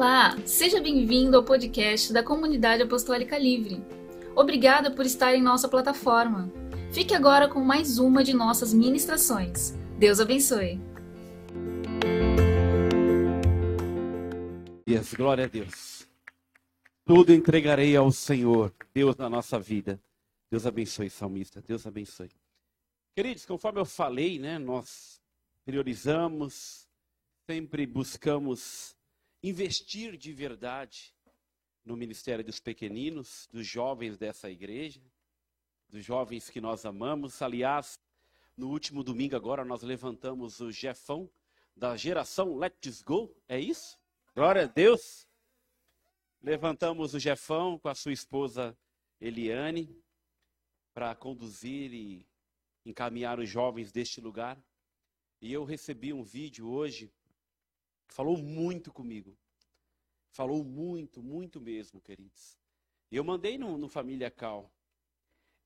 Olá, seja bem-vindo ao podcast da Comunidade Apostólica Livre. Obrigada por estar em nossa plataforma. Fique agora com mais uma de nossas ministrações. Deus abençoe. Yes, glória a Deus. Tudo entregarei ao Senhor, Deus na nossa vida. Deus abençoe, salmista. Deus abençoe. Queridos, conforme eu falei, né, nós priorizamos, sempre buscamos investir de verdade no ministério dos pequeninos, dos jovens dessa igreja, dos jovens que nós amamos. Aliás, no último domingo agora nós levantamos o Jefão da geração Let's Go, é isso? Glória a Deus. Levantamos o Jefão com a sua esposa Eliane para conduzir e encaminhar os jovens deste lugar. E eu recebi um vídeo hoje falou muito comigo. Falou muito, muito mesmo, queridos. Eu mandei no, no Família Cal.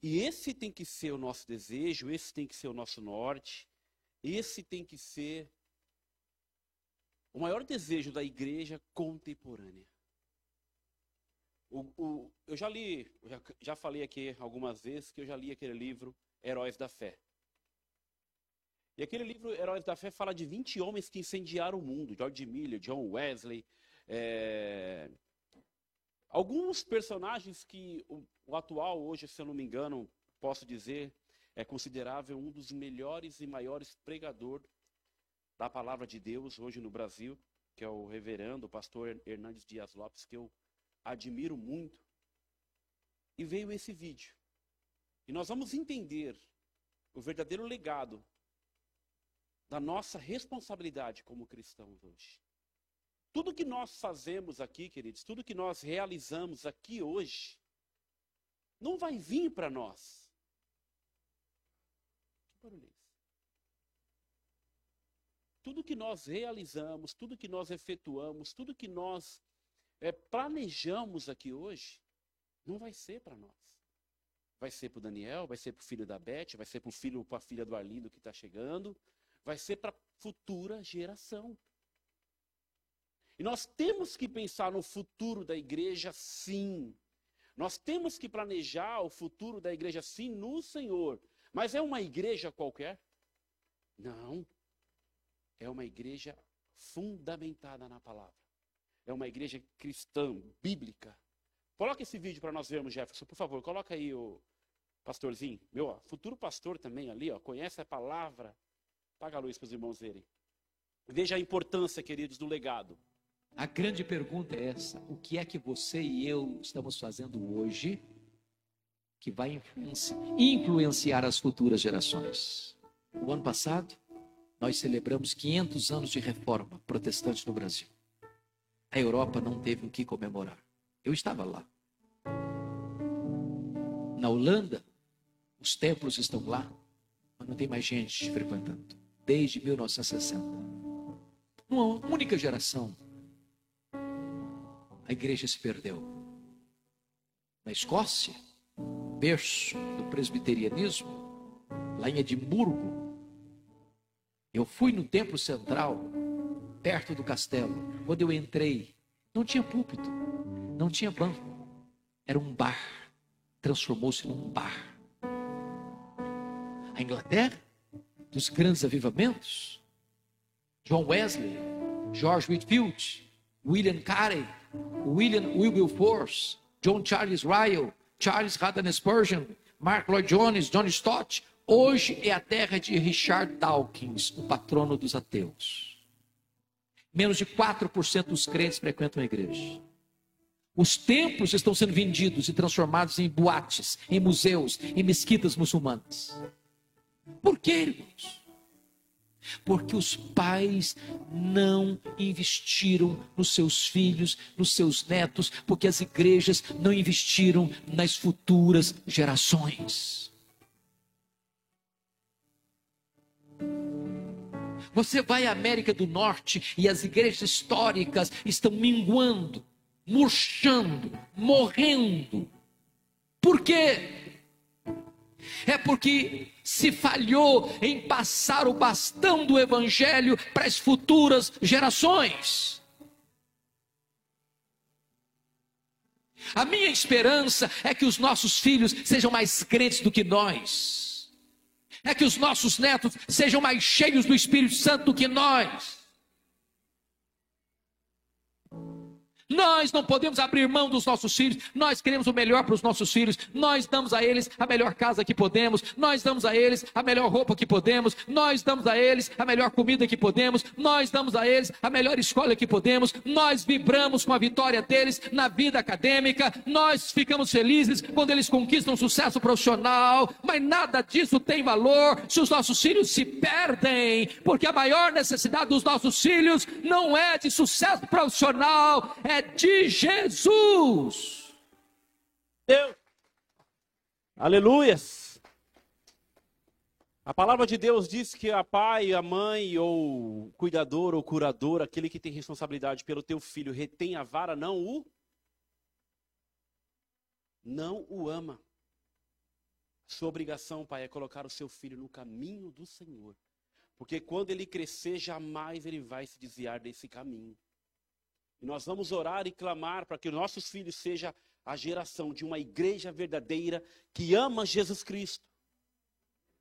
E esse tem que ser o nosso desejo, esse tem que ser o nosso norte, esse tem que ser o maior desejo da igreja contemporânea. O, o, eu já li, já, já falei aqui algumas vezes que eu já li aquele livro Heróis da Fé. E aquele livro, Heróis da Fé, fala de 20 homens que incendiaram o mundo. George Miller, John Wesley. É... Alguns personagens que o, o, atual, hoje, se eu não me engano, posso dizer, é considerável um dos melhores e maiores pregadores da palavra de Deus hoje no Brasil, que é o reverendo, o pastor Hernandes Dias Lopes, que eu admiro muito. E veio esse vídeo. E nós vamos entender o verdadeiro legado da nossa responsabilidade como cristãos hoje. Tudo que nós fazemos aqui, queridos, tudo que nós realizamos aqui hoje, não vai vir para nós. Que barulho é esse? Tudo que nós realizamos, tudo que nós efetuamos, tudo que nós é, planejamos aqui hoje, não vai ser para nós. Vai ser para o Daniel, vai ser para o filho da Beth, vai ser para o filho, para a filha do Arlindo que está chegando, vai ser para futura geração. E nós temos que pensar no futuro da igreja, sim. Nós temos que planejar o futuro da igreja, sim, no Senhor. Mas é uma igreja qualquer? Não. É uma igreja fundamentada na palavra. É uma igreja cristã, bíblica. Coloca esse vídeo para nós vermos, Jefferson, por favor. Coloca aí o pastorzinho. Meu, ó, futuro pastor também ali, ó, conhece a palavra. Paga a luz para os irmãos verem. Veja a importância, queridos, do legado. A grande pergunta é essa: o que é que você e eu estamos fazendo hoje que vai influenciar as futuras gerações? O ano passado, nós celebramos 500 anos de reforma protestante no Brasil. A Europa não teve o que comemorar. Eu estava lá. Na Holanda, os templos estão lá, mas não tem mais gente frequentando desde 1960. Uma única geração, a igreja se perdeu. Na Escócia, berço do presbiterianismo, lá em Edimburgo, eu fui no templo central, perto do castelo. Quando eu entrei, não tinha púlpito, não tinha banco, era um bar. Transformou-se num bar. A Inglaterra dos grandes avivamentos. John Wesley, George Whitfield, William Carey, William Wilberforce, John Charles Ryle, Charles Haddon Spurgeon, Mark Lloyd Jones, John Stott. Hoje é a terra de Richard Dawkins, o patrono dos ateus. Menos de 4% dos crentes frequentam a igreja. Os templos estão sendo vendidos e transformados em boates, em museus, em mesquitas muçulmanas. Por quê, irmãos? Porque os pais não investiram nos seus filhos, nos seus netos, porque as igrejas não investiram nas futuras gerações. Você vai à América do Norte e as igrejas históricas estão minguando, murchando, morrendo. Por quê? é porque se falhou em passar o bastão do Evangelho para as futuras gerações. A minha esperança é que os nossos filhos sejam mais crentes do que nós, é que os nossos netos sejam mais cheios do Espírito Santo do que nós. Nós não podemos abrir mão dos nossos filhos, nós queremos o melhor para os nossos filhos, nós damos a eles a melhor casa que podemos, nós damos a eles a melhor roupa que podemos, nós damos a eles a melhor comida que podemos, nós damos a eles a melhor escola que podemos, nós vibramos com a vitória deles na vida acadêmica, nós ficamos felizes quando eles conquistam sucesso profissional, mas nada disso tem valor se os nossos filhos se perdem, porque a maior necessidade dos nossos filhos não é de sucesso profissional, é de Jesus. Deus. Aleluias. A palavra de Deus diz que a pai, a mãe, ou cuidador ou curador, aquele que tem responsabilidade pelo teu filho, retém a vara, não o não o ama. Sua obrigação, pai, é colocar o seu filho no caminho do Senhor. Porque quando ele crescer, jamais ele vai se desviar desse caminho. E nós vamos orar e clamar para que nossos filhos sejam a geração de uma igreja verdadeira que ama Jesus Cristo.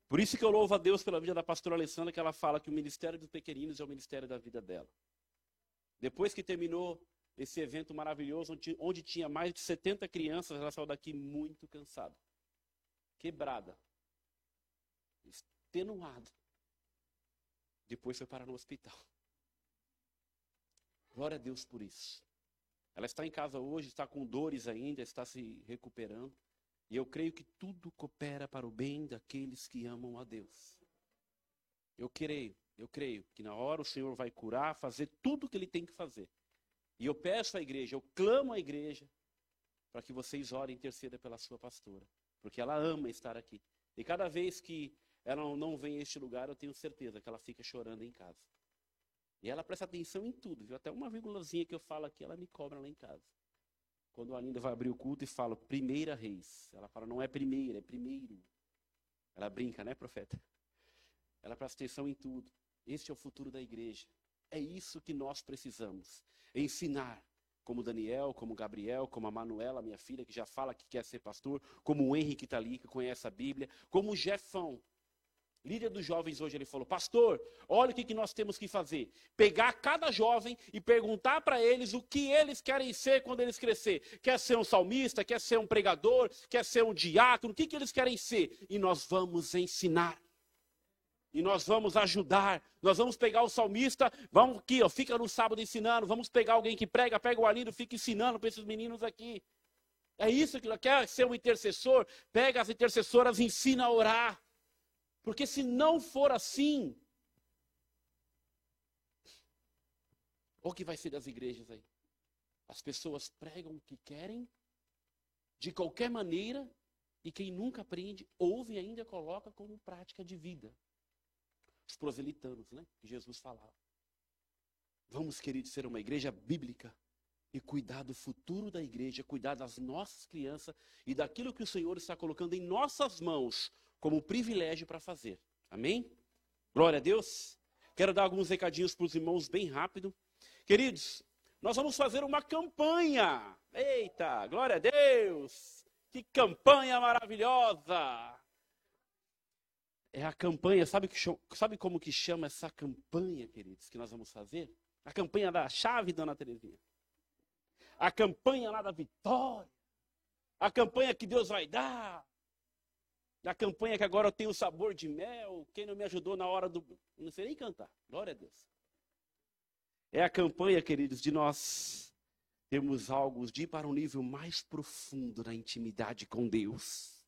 Por isso que eu louvo a Deus pela vida da pastora Alessandra, que ela fala que o ministério dos pequeninos é o ministério da vida dela. Depois que terminou esse evento maravilhoso, onde, onde tinha mais de 70 crianças, ela saiu daqui muito cansada, quebrada, extenuada. Depois foi parar no hospital. Glória a Deus por isso. Ela está em casa hoje, está com dores ainda, está se recuperando. E eu creio que tudo coopera para o bem daqueles que amam a Deus. Eu creio, eu creio que na hora o Senhor vai curar, fazer tudo o que Ele tem que fazer. E eu peço à igreja, eu clamo à igreja, para que vocês orem e intercedam pela sua pastora. Porque ela ama estar aqui. E cada vez que ela não vem a este lugar, eu tenho certeza que ela fica chorando em casa. E ela presta atenção em tudo, viu? Até uma vírgulazinha que eu falo aqui, ela me cobra lá em casa. Quando a Linda vai abrir o culto e fala, primeira reis. Ela fala, não é primeira, é primeiro. Ela brinca, né, profeta? Ela presta atenção em tudo. Este é o futuro da igreja. É isso que nós precisamos. Ensinar. Como Daniel, como Gabriel, como a Manuela, minha filha, que já fala que quer ser pastor, como o Henrique que está ali, que conhece a Bíblia, como o Jefão, líder dos jovens hoje, ele falou: Pastor, olha o que, que nós temos que fazer. Pegar cada jovem e perguntar para eles o que eles querem ser quando eles crescer. Quer ser um salmista, quer ser um pregador, quer ser um diácono, o que, que eles querem ser? E nós vamos ensinar. E nós vamos ajudar. Nós vamos pegar o salmista, vamos aqui, ó, fica no sábado ensinando. Vamos pegar alguém que prega, pega o Alindo, fica ensinando para esses meninos aqui. É isso que quer ser um intercessor? Pega as intercessoras, ensina a orar. Porque se não for assim, o que vai ser das igrejas aí? As pessoas pregam o que querem, de qualquer maneira, e quem nunca aprende, ouve e ainda coloca como prática de vida. Os proselitanos, né? Que Jesus falava. Vamos, queridos, ser uma igreja bíblica e cuidar do futuro da igreja, cuidar das nossas crianças e daquilo que o Senhor está colocando em nossas mãos como privilégio para fazer. Amém? Glória a Deus. Quero dar alguns recadinhos para os irmãos bem rápido. Queridos, nós vamos fazer uma campanha. Eita, glória a Deus! Que campanha maravilhosa! É a campanha, sabe, que, sabe como que chama essa campanha, queridos, que nós vamos fazer? A campanha da chave, dona Terezinha. A campanha lá da vitória. A campanha que Deus vai dar da campanha que agora eu tenho sabor de mel, quem não me ajudou na hora do. Não sei nem cantar. Glória a Deus. É a campanha, queridos, de nós termos algo de ir para um nível mais profundo na intimidade com Deus.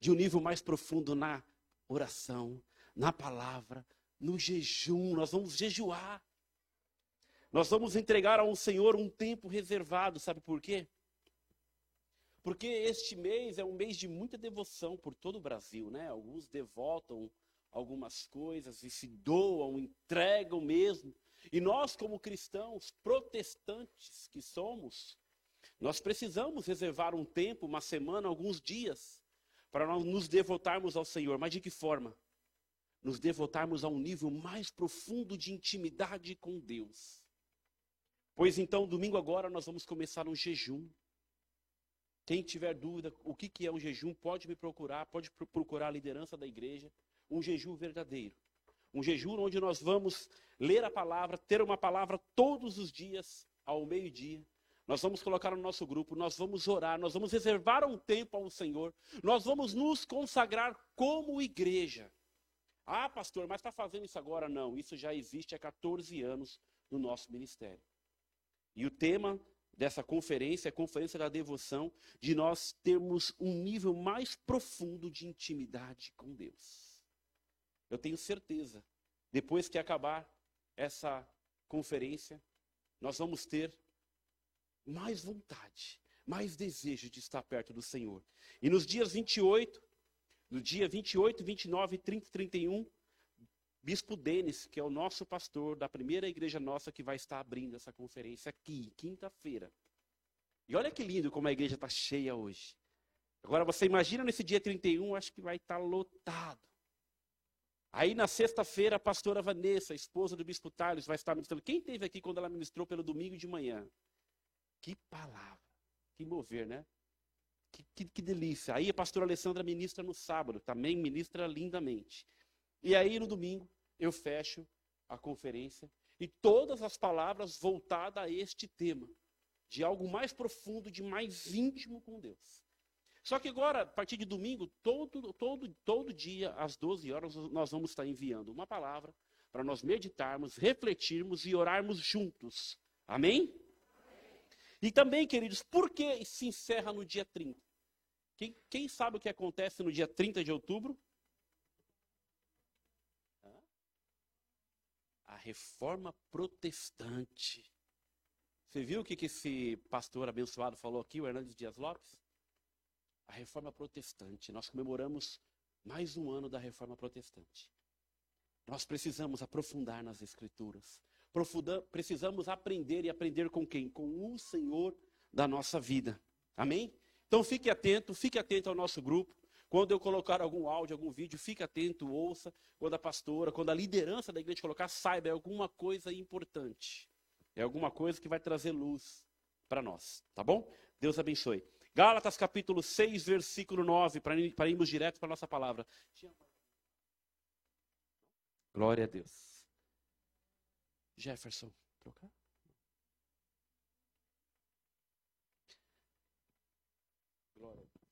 De um nível mais profundo na oração, na palavra, no jejum. Nós vamos jejuar. Nós vamos entregar ao Senhor um tempo reservado, sabe por quê? Porque este mês é um mês de muita devoção por todo o Brasil, né? Alguns devotam algumas coisas e se doam, entregam mesmo. E nós, como cristãos protestantes que somos, nós precisamos reservar um tempo, uma semana, alguns dias, para nós nos devotarmos ao Senhor. Mas de que forma? Nos devotarmos a um nível mais profundo de intimidade com Deus. Pois então, domingo agora, nós vamos começar um jejum. Quem tiver dúvida o que, é um jejum, pode me procurar, pode procurar a liderança da igreja. Um jejum verdadeiro. Um jejum onde nós vamos ler a palavra, ter uma palavra todos os dias, ao meio-dia. Nós vamos colocar no nosso grupo, nós vamos orar, nós vamos reservar um tempo ao Senhor, nós vamos nos consagrar como igreja. Ah, pastor, mas está fazendo isso agora? Não, isso já existe há 14 anos no nosso ministério. E o tema dessa conferência é a Conferência da Devoção, de nós termos um nível mais profundo de intimidade com Deus. Eu tenho certeza, depois que acabar essa conferência, nós vamos ter mais vontade, mais desejo de estar perto do Senhor. E nos dias 28, no dia 28, 29, 30 e 31, Bispo Denis, que é o nosso pastor da primeira igreja nossa que vai estar abrindo essa conferência aqui, quinta-feira. E olha que lindo como a igreja está cheia hoje. Agora você imagina nesse dia 31, acho que vai estar lotado. Aí na sexta-feira, a pastora Vanessa, esposa do Bispo Tales, vai estar ministrando. Quem teve aqui quando ela ministrou pelo domingo de manhã? Que palavra, que mover, né? Que, que, que delícia. Aí a pastora Alessandra ministra no sábado, também ministra lindamente. E aí no domingo, eu fecho a conferência e todas as palavras voltadas a este tema, de algo mais profundo, de mais íntimo com Deus. Só que agora, a partir de domingo, todo, todo, todo dia, às 12 horas, nós vamos estar enviando uma palavra para nós meditarmos, refletirmos e orarmos juntos. Amém? E também, queridos, por que se encerra no dia 30? Quem, quem sabe o que acontece no dia 30 de outubro? Reforma protestante. Você viu o que, que esse pastor abençoado falou aqui, o Hernandes Dias Lopes? A reforma protestante. Nós comemoramos mais um ano da reforma protestante. Nós precisamos aprofundar nas escrituras. Precisamos aprender e aprender com quem? Com o Senhor da nossa vida. Amém? Então fique atento, fique atento ao nosso grupo. Quando eu colocar algum áudio, algum vídeo, fique atento, ouça. Quando a pastora, quando a liderança da igreja colocar, saiba, é alguma coisa importante. É alguma coisa que vai trazer luz para nós. Tá bom? Deus abençoe. Gálatas capítulo 6, versículo 9, para irmos direto para a nossa palavra. Glória a Deus. Jefferson, trocar? Glória a Deus.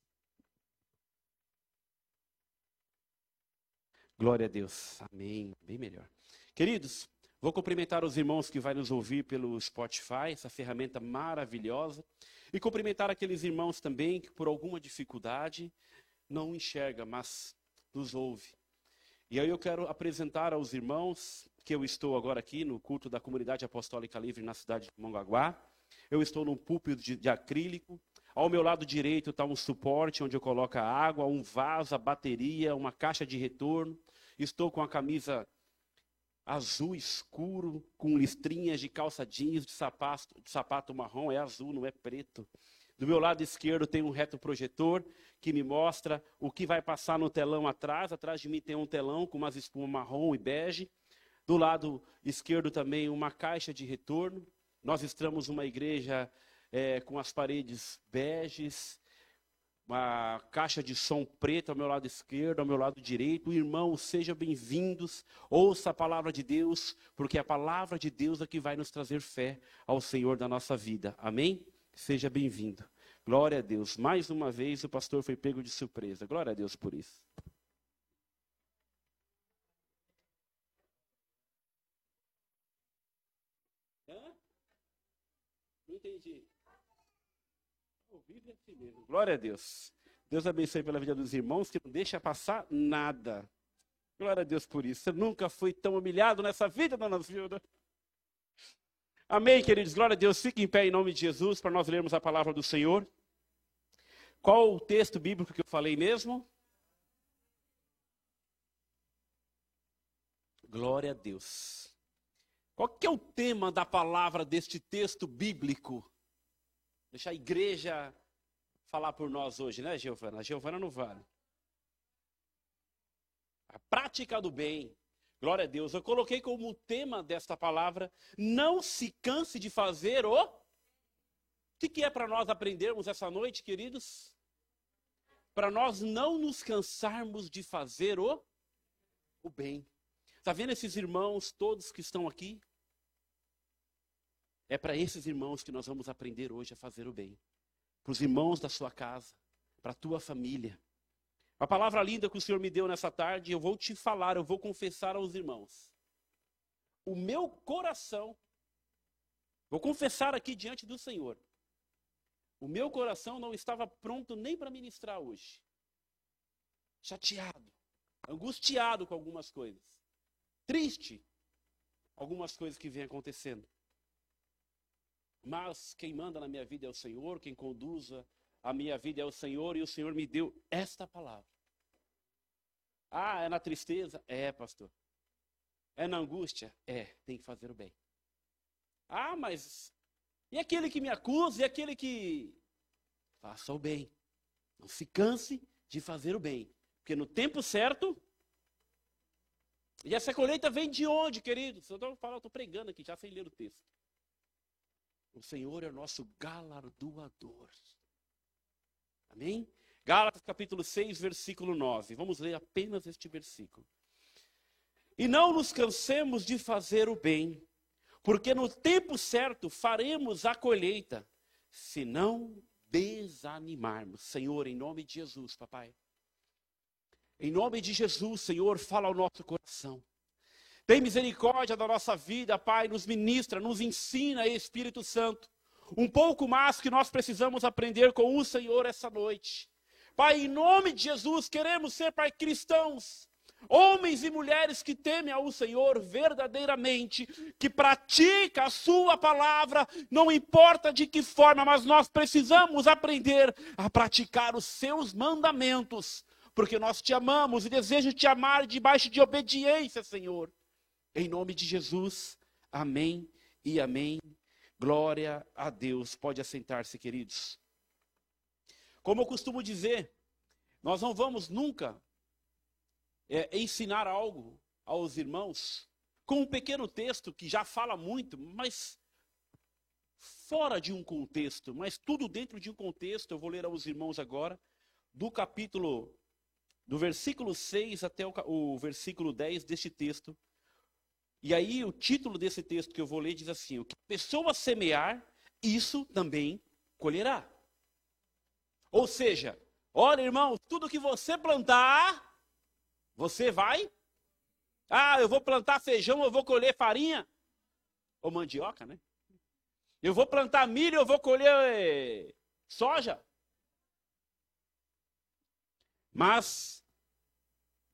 Glória a Deus. Amém. Bem melhor. Queridos, vou cumprimentar os irmãos que vão nos ouvir pelo Spotify, essa ferramenta maravilhosa. E cumprimentar aqueles irmãos também que, por alguma dificuldade, não enxerga, mas nos ouve. E aí eu quero apresentar aos irmãos que eu estou agora aqui no culto da Comunidade Apostólica Livre na cidade de Mongaguá. Eu estou num púlpito de, de acrílico. Ao meu lado direito está um suporte onde eu coloco a água, um vaso, a bateria, uma caixa de retorno. Estou com a camisa azul escuro, com listrinhas de calça jeans, de sapato, de sapato marrom, é azul, não é preto. Do meu lado esquerdo tem um retroprojetor que me mostra o que vai passar no telão atrás. Atrás de mim tem um telão com umas espumas marrom e bege. Do lado esquerdo também uma caixa de retorno. Nós estamos uma igreja é, com as paredes beges, uma caixa de som preta ao meu lado esquerdo, ao meu lado direito. Irmãos, sejam bem-vindos. Ouça a palavra de Deus, porque a palavra de Deus é que vai nos trazer fé ao Senhor da nossa vida. Amém? Seja bem-vindo. Glória a Deus. Mais uma vez o pastor foi pego de surpresa. Glória a Deus por isso. Hã? Não entendi. Vive assim mesmo. Glória a Deus. Deus abençoe pela vida dos irmãos que não deixa passar nada. Glória a Deus por isso. Você nunca foi tão humilhado nessa vida, dona Zilda. Amém, queridos. Glória a Deus. Fique em pé em nome de Jesus para nós lermos a palavra do Senhor. Qual o texto bíblico que eu falei mesmo? Glória a Deus. Qual que é o tema da palavra deste texto bíblico? Deixa a igreja falar por nós hoje, né, Giovana? A Giovana não vale. A prática do bem. Glória a Deus. Eu coloquei como tema desta palavra: não se canse de fazer o. que, que é para nós aprendermos essa noite, queridos? Para nós não nos cansarmos de fazer o, o bem. Está vendo esses irmãos todos que estão aqui? É para esses irmãos que nós vamos aprender hoje a fazer o bem. Para os irmãos da sua casa, para a tua família. A palavra linda que o Senhor me deu nessa tarde, eu vou te falar, eu vou confessar aos irmãos. O meu coração, vou confessar aqui diante do Senhor, o meu coração não estava pronto nem para ministrar hoje. Chateado, angustiado com algumas coisas. Triste algumas coisas que vêm acontecendo. Mas quem manda na minha vida é o Senhor, quem conduza a minha vida é o Senhor, e o Senhor me deu esta palavra. Ah, é na tristeza? É, pastor. É na angústia? É, tem que fazer o bem. Ah, mas e aquele que me acusa, e aquele que. Faça o bem. Não se canse de fazer o bem. Porque no tempo certo. E essa colheita vem de onde, queridos? Eu estou pregando aqui, já sem ler o texto. O Senhor é o nosso galardoador. Amém? Gálatas capítulo 6, versículo 9. Vamos ler apenas este versículo. E não nos cansemos de fazer o bem, porque no tempo certo faremos a colheita, se não desanimarmos. Senhor, em nome de Jesus, papai. Em nome de Jesus, Senhor, fala ao nosso coração. Tem misericórdia da nossa vida, Pai, nos ministra, nos ensina, Espírito Santo. Um pouco mais que nós precisamos aprender com o Senhor essa noite. Pai, em nome de Jesus, queremos ser, Pai, cristãos, homens e mulheres que temem ao Senhor verdadeiramente, que pratica a Sua palavra, não importa de que forma, mas nós precisamos aprender a praticar os Seus mandamentos, porque nós te amamos e desejo te amar debaixo de obediência, Senhor. Em nome de Jesus, amém e amém. Glória a Deus. Pode assentar-se, queridos. Como eu costumo dizer, nós não vamos nunca é, ensinar algo aos irmãos com um pequeno texto que já fala muito, mas fora de um contexto, mas tudo dentro de um contexto. Eu vou ler aos irmãos agora, do capítulo, do versículo 6 até o, o versículo 10 deste texto e aí o título desse texto que eu vou ler diz assim: O que a pessoa semear, isso também colherá. Ou seja, olha, irmãos, tudo que você plantar, você vai. Ah, eu vou plantar feijão, eu vou colher farinha. Ou mandioca, né? Eu vou plantar milho, eu vou colher eh, soja. Mas,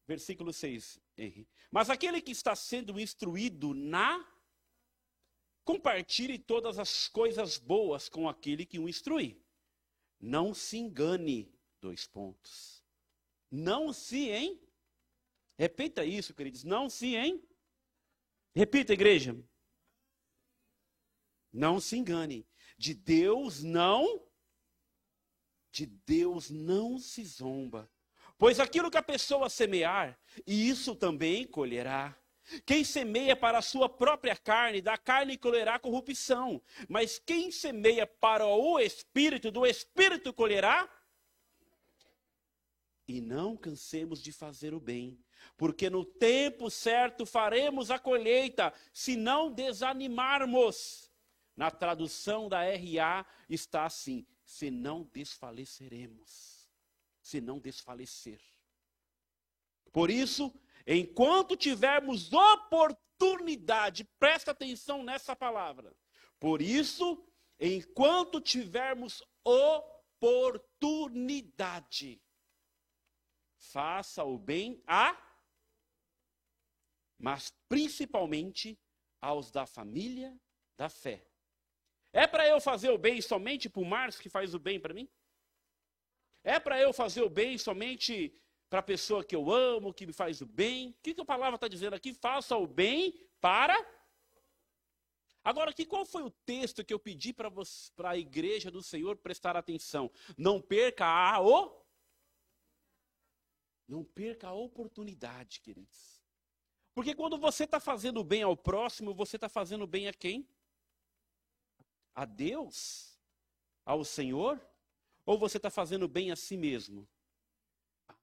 versículo 6, Henri. Mas aquele que está sendo instruído na compartilhe todas as coisas boas com aquele que o instrui. Não se engane. Dois pontos. Não se em. Repita isso, queridos. Não se em. Repita, igreja. Não se engane. De Deus não. De Deus não se zomba. Pois aquilo que a pessoa semear, isso também colherá. Quem semeia para a sua própria carne, da carne colherá corrupção. Mas quem semeia para o espírito, do espírito colherá. E não cansemos de fazer o bem, porque no tempo certo faremos a colheita, se não desanimarmos. Na tradução da RA está assim: se não desfaleceremos se não desfalecer. Por isso, enquanto tivermos oportunidade, presta atenção nessa palavra. Por isso, enquanto tivermos oportunidade, faça o bem a, mas principalmente aos da família da fé. É para eu fazer o bem somente para o Márcio que faz o bem para mim? É para eu fazer o bem somente para a pessoa que eu amo, que me faz o bem? O que, que a palavra está dizendo aqui? Faça o bem para. Agora, aqui, qual foi o texto que eu pedi para a igreja do Senhor prestar atenção? Não perca a o. Não perca a oportunidade, queridos. Porque quando você está fazendo bem ao próximo, você está fazendo bem a quem? A Deus. ao Senhor? Ou você está fazendo bem a si mesmo?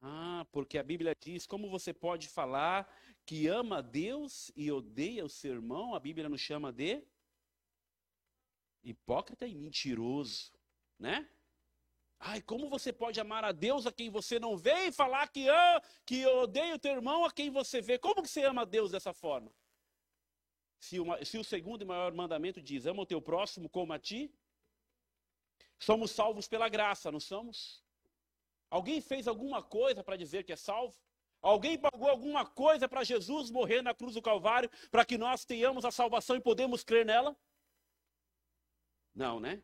Ah, porque a Bíblia diz: como você pode falar que ama Deus e odeia o seu irmão? A Bíblia nos chama de hipócrita e mentiroso, né? Ai, como você pode amar a Deus a quem você não vê e falar que, ama, que odeia o teu irmão a quem você vê? Como que você ama a Deus dessa forma? Se, uma, se o segundo e maior mandamento diz: ama o teu próximo como a ti, somos salvos pela graça, não somos? Alguém fez alguma coisa para dizer que é salvo? Alguém pagou alguma coisa para Jesus morrer na cruz do Calvário para que nós tenhamos a salvação e podemos crer nela? Não, né?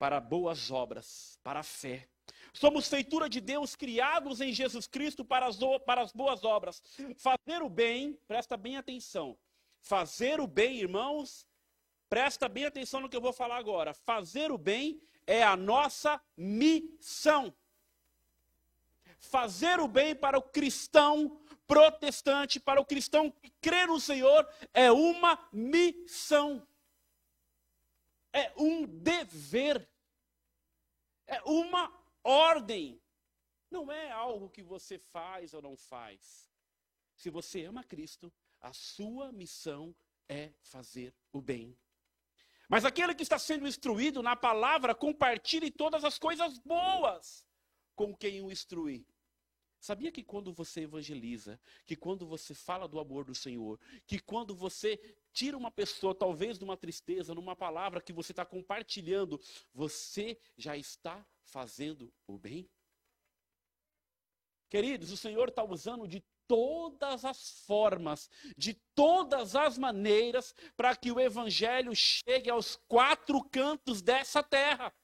Para boas obras, para a fé. Somos feitura de Deus, criados em Jesus Cristo para as, para as boas obras. Fazer o bem, presta bem atenção. Fazer o bem, irmãos, presta bem atenção no que eu vou falar agora. Fazer o bem é a nossa missão. Fazer o bem para o cristão protestante, para o cristão que crê no Senhor, é uma missão. É um dever. É uma ordem. Não é algo que você faz ou não faz. Se você ama Cristo, a sua missão é fazer o bem. Mas aquele que está sendo instruído na palavra, compartilhe todas as coisas boas com quem o instrui. Sabia que quando você evangeliza, que quando você fala do amor do Senhor, que quando você tira uma pessoa, talvez de uma tristeza, numa palavra que você está compartilhando, você já está fazendo o bem? Queridos, o Senhor está usando de todas as formas, de todas as maneiras, para que o Evangelho chegue aos quatro cantos dessa terra.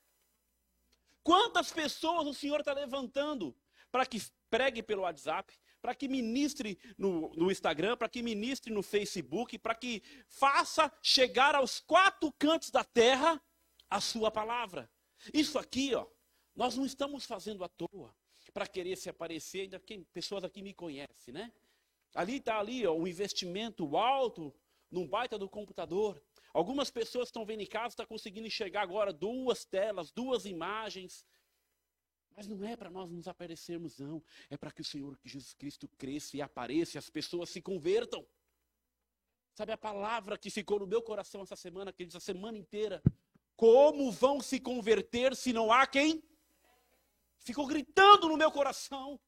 Quantas pessoas o Senhor está levantando para que pregue pelo WhatsApp, para que ministre no, no Instagram, para que ministre no Facebook, para que faça chegar aos quatro cantos da terra a sua palavra. Isso aqui, ó, nós não estamos fazendo à toa para querer se aparecer, ainda quem pessoas aqui me conhecem, né? Ali está ali ó, um investimento alto num baita do computador. Algumas pessoas estão vendo em casa, estão tá conseguindo enxergar agora duas telas, duas imagens. Mas não é para nós nos aparecermos, não. É para que o Senhor Jesus Cristo cresça e apareça e as pessoas se convertam. Sabe a palavra que ficou no meu coração essa semana, que diz a semana inteira? Como vão se converter se não há quem? Ficou gritando no meu coração.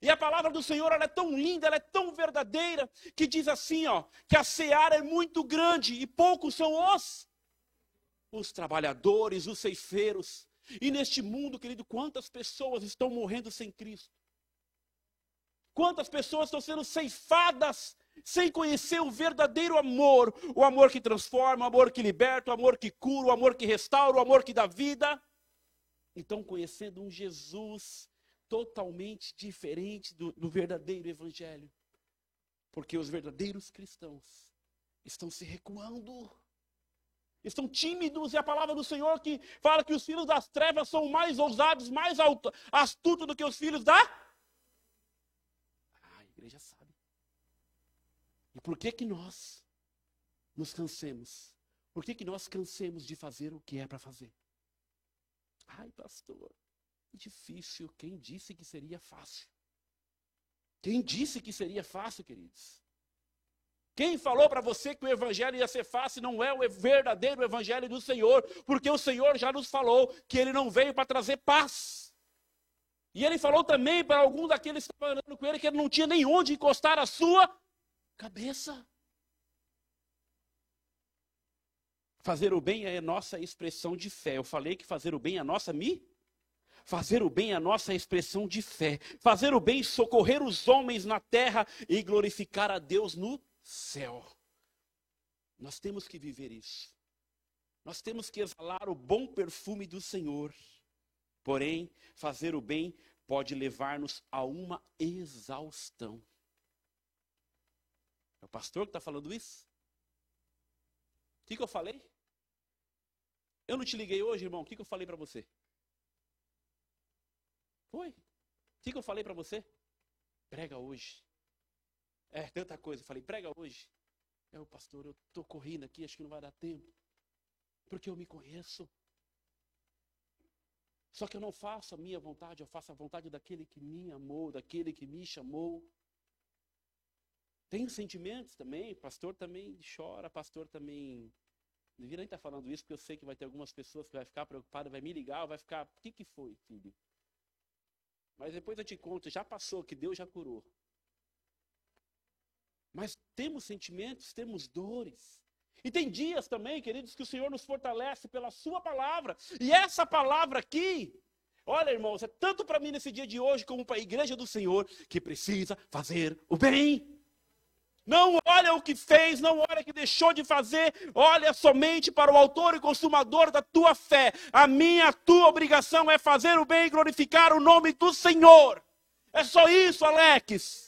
E a palavra do Senhor ela é tão linda, ela é tão verdadeira, que diz assim, ó, que a seara é muito grande e poucos são os os trabalhadores, os ceifeiros. E neste mundo, querido, quantas pessoas estão morrendo sem Cristo? Quantas pessoas estão sendo ceifadas sem conhecer o verdadeiro amor, o amor que transforma, o amor que liberta, o amor que cura, o amor que restaura, o amor que dá vida? Então, conhecendo um Jesus totalmente diferente do, do verdadeiro evangelho. Porque os verdadeiros cristãos estão se recuando estão tímidos, e a palavra do Senhor que fala que os filhos das trevas são mais ousados, mais astutos do que os filhos da. Ah, a igreja sabe. E por que que nós nos cansemos? Por que que nós cansemos de fazer o que é para fazer? Ai, pastor, difícil. Quem disse que seria fácil? Quem disse que seria fácil, queridos? Quem falou para você que o evangelho ia ser fácil não é o verdadeiro evangelho do Senhor, porque o Senhor já nos falou que ele não veio para trazer paz. E ele falou também para algum daqueles que estavam andando com ele que ele não tinha nem onde encostar a sua cabeça. Fazer o bem é nossa expressão de fé. Eu falei que fazer o bem é nossa mi. Fazer o bem é nossa expressão de fé. Fazer o bem, socorrer os homens na terra e glorificar a Deus no céu. Nós temos que viver isso. Nós temos que exalar o bom perfume do Senhor. Porém, fazer o bem pode levar-nos a uma exaustão. É o pastor que está falando isso? O que, que eu falei? Eu não te liguei hoje, irmão. O que, que eu falei para você? Foi. O que, que eu falei para você? Prega hoje. É, tanta coisa. Eu falei, prega hoje. É, o pastor, eu estou correndo aqui, acho que não vai dar tempo. Porque eu me conheço. Só que eu não faço a minha vontade, eu faço a vontade daquele que me amou, daquele que me chamou. Tenho sentimentos também, pastor também chora, pastor também. Não devia nem estar falando isso, porque eu sei que vai ter algumas pessoas que vai ficar preocupada, vai me ligar, vai ficar, o que, que foi, filho? Mas depois eu te conto, já passou, que Deus já curou. Mas temos sentimentos, temos dores. E tem dias também, queridos, que o Senhor nos fortalece pela Sua palavra. E essa palavra aqui, olha, irmãos, é tanto para mim nesse dia de hoje como para a igreja do Senhor que precisa fazer o bem. Não olha o que fez, não olha o que deixou de fazer, olha somente para o autor e consumador da tua fé. A minha, a tua obrigação é fazer o bem e glorificar o nome do Senhor. É só isso, Alex.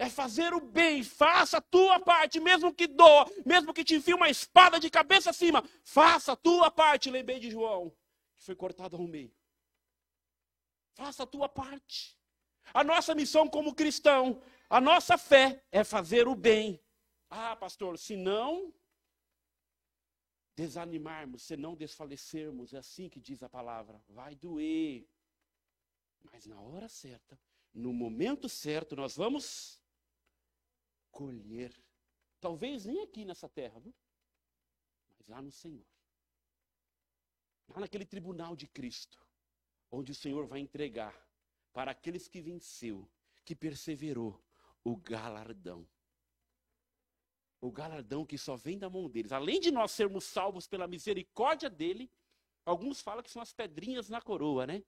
É fazer o bem, faça a tua parte, mesmo que doa, mesmo que te enfie uma espada de cabeça acima, faça a tua parte. Lembrei de João, que foi cortado ao meio. Faça a tua parte. A nossa missão como cristão, a nossa fé é fazer o bem. Ah, pastor, se não desanimarmos, se não desfalecermos, é assim que diz a palavra, vai doer. Mas na hora certa, no momento certo, nós vamos colher. Talvez nem aqui nessa terra, viu? mas lá no Senhor. Lá naquele tribunal de Cristo, onde o Senhor vai entregar para aqueles que venceu, que perseverou, o galardão. O galardão que só vem da mão deles. Além de nós sermos salvos pela misericórdia dele, alguns falam que são as pedrinhas na coroa, né?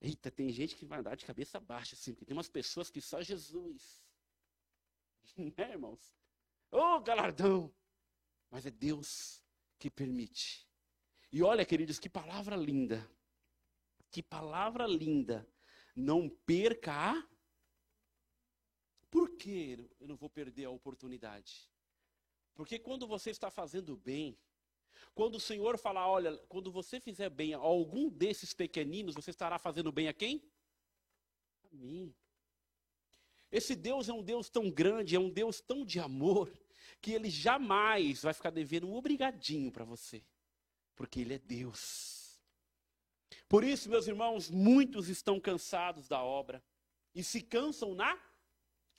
Eita, tem gente que vai andar de cabeça baixa, assim, porque tem umas pessoas que só Jesus. né, irmãos? Ô, oh, galardão! Mas é Deus que permite. E olha, queridos, que palavra linda. Que palavra linda. Não perca a. Por que eu não vou perder a oportunidade? Porque quando você está fazendo bem, quando o Senhor falar, olha, quando você fizer bem a algum desses pequeninos, você estará fazendo bem a quem? A mim. Esse Deus é um Deus tão grande, é um Deus tão de amor, que ele jamais vai ficar devendo um obrigadinho para você, porque ele é Deus. Por isso, meus irmãos, muitos estão cansados da obra e se cansam na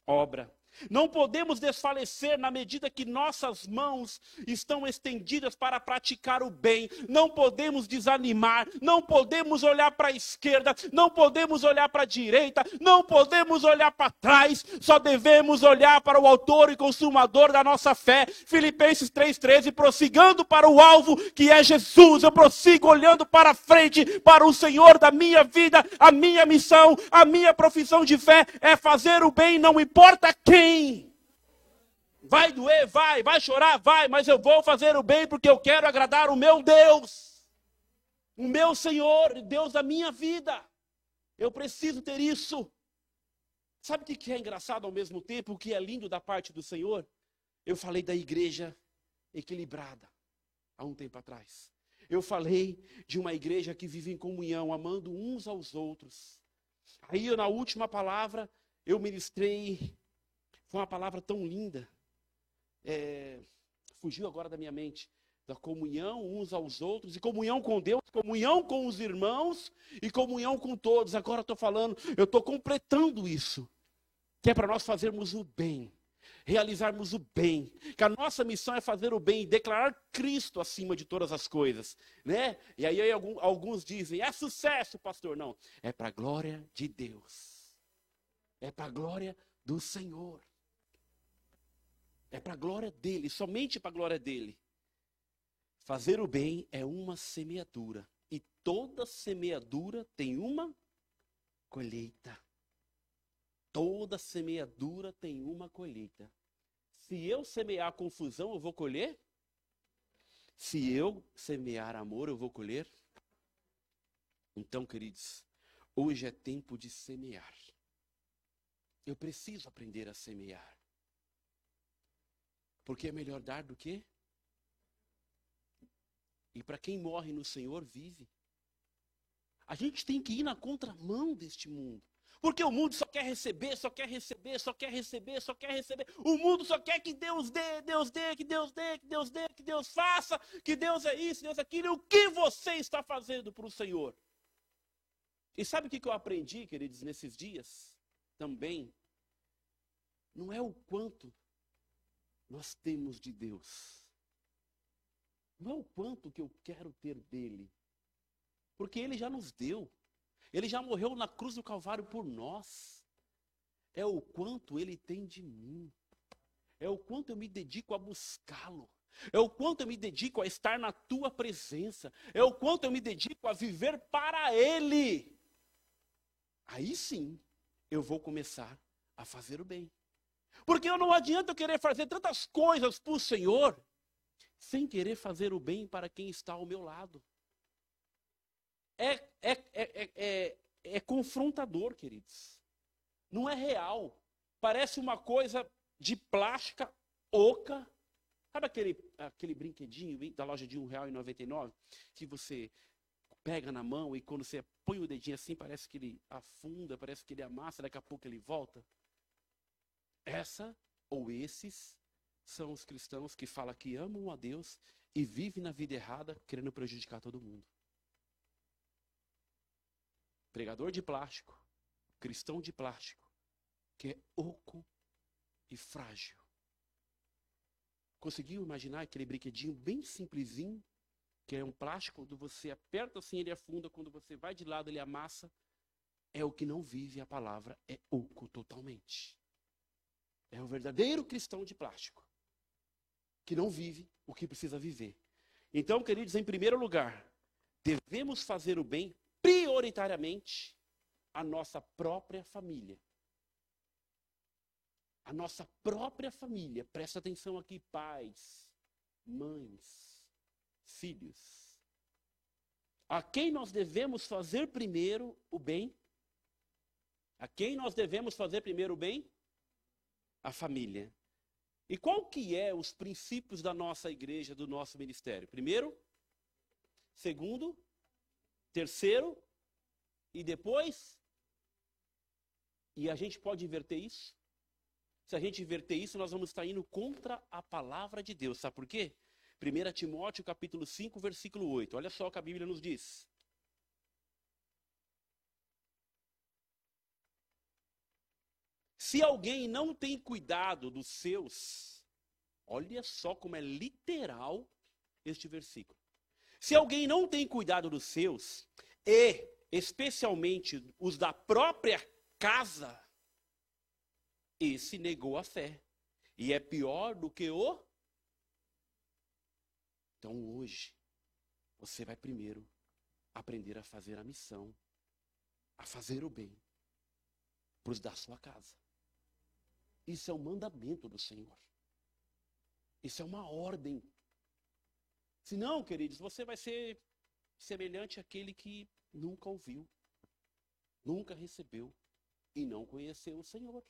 obra. Não podemos desfalecer na medida que nossas mãos estão estendidas para praticar o bem. Não podemos desanimar, não podemos olhar para a esquerda, não podemos olhar para a direita, não podemos olhar para trás, só devemos olhar para o autor e consumador da nossa fé. Filipenses 3:13, prossigando para o alvo que é Jesus. Eu prossigo olhando para frente, para o Senhor da minha vida, a minha missão, a minha profissão de fé é fazer o bem, não importa quem Vai doer, vai, vai chorar, vai, mas eu vou fazer o bem porque eu quero agradar o meu Deus, o meu Senhor, Deus da minha vida. Eu preciso ter isso. Sabe o que é engraçado ao mesmo tempo, o que é lindo da parte do Senhor? Eu falei da igreja equilibrada há um tempo atrás. Eu falei de uma igreja que vive em comunhão, amando uns aos outros. Aí, na última palavra, eu ministrei foi uma palavra tão linda. É, fugiu agora da minha mente. Da comunhão uns aos outros, e comunhão com Deus, comunhão com os irmãos e comunhão com todos. Agora estou falando, eu estou completando isso. Que é para nós fazermos o bem, realizarmos o bem. Que a nossa missão é fazer o bem, declarar Cristo acima de todas as coisas. Né? E aí alguns dizem, é sucesso, pastor. Não, é para a glória de Deus. É para a glória do Senhor. É para a glória dele, somente para a glória dele. Fazer o bem é uma semeadura. E toda semeadura tem uma colheita. Toda semeadura tem uma colheita. Se eu semear confusão, eu vou colher? Se eu semear amor, eu vou colher? Então, queridos, hoje é tempo de semear. Eu preciso aprender a semear. Porque é melhor dar do que? E para quem morre no Senhor, vive. A gente tem que ir na contramão deste mundo. Porque o mundo só quer receber, só quer receber, só quer receber, só quer receber. O mundo só quer que Deus dê, Deus dê, que Deus dê, que Deus dê, que Deus faça, que Deus é isso, Deus é aquilo. O que você está fazendo para o Senhor? E sabe o que eu aprendi, queridos, nesses dias? Também. Não é o quanto nós temos de Deus. Não é o quanto que eu quero ter dele. Porque ele já nos deu. Ele já morreu na cruz do Calvário por nós. É o quanto ele tem de mim. É o quanto eu me dedico a buscá-lo. É o quanto eu me dedico a estar na tua presença. É o quanto eu me dedico a viver para ele. Aí sim, eu vou começar a fazer o bem. Porque eu não adianta eu querer fazer tantas coisas para o Senhor sem querer fazer o bem para quem está ao meu lado. É, é, é, é, é confrontador, queridos. Não é real. Parece uma coisa de plástica oca. Sabe aquele, aquele brinquedinho da loja de R$1,99 que você pega na mão e quando você põe o dedinho assim, parece que ele afunda, parece que ele amassa, daqui a pouco ele volta? Essa ou esses são os cristãos que falam que amam a Deus e vivem na vida errada, querendo prejudicar todo mundo. Pregador de plástico, cristão de plástico, que é oco e frágil. Conseguiu imaginar aquele brinquedinho bem simplesinho, que é um plástico, quando você aperta assim ele afunda, quando você vai de lado ele amassa? É o que não vive a palavra, é oco totalmente. É o verdadeiro cristão de plástico, que não vive o que precisa viver. Então, queridos, em primeiro lugar, devemos fazer o bem prioritariamente à nossa própria família. A nossa própria família, presta atenção aqui, pais, mães, filhos. A quem nós devemos fazer primeiro o bem? A quem nós devemos fazer primeiro o bem? A família. E qual que é os princípios da nossa igreja, do nosso ministério? Primeiro, segundo, terceiro e depois e a gente pode inverter isso? Se a gente inverter isso, nós vamos estar indo contra a palavra de Deus. Sabe por quê? 1 Timóteo capítulo 5, versículo 8. Olha só o que a Bíblia nos diz. Se alguém não tem cuidado dos seus, olha só como é literal este versículo. Se alguém não tem cuidado dos seus, e especialmente os da própria casa, esse negou a fé. E é pior do que o. Então hoje, você vai primeiro aprender a fazer a missão, a fazer o bem para os da sua casa. Isso é um mandamento do Senhor. Isso é uma ordem. Se não, queridos, você vai ser semelhante àquele que nunca ouviu, nunca recebeu e não conheceu o Senhor.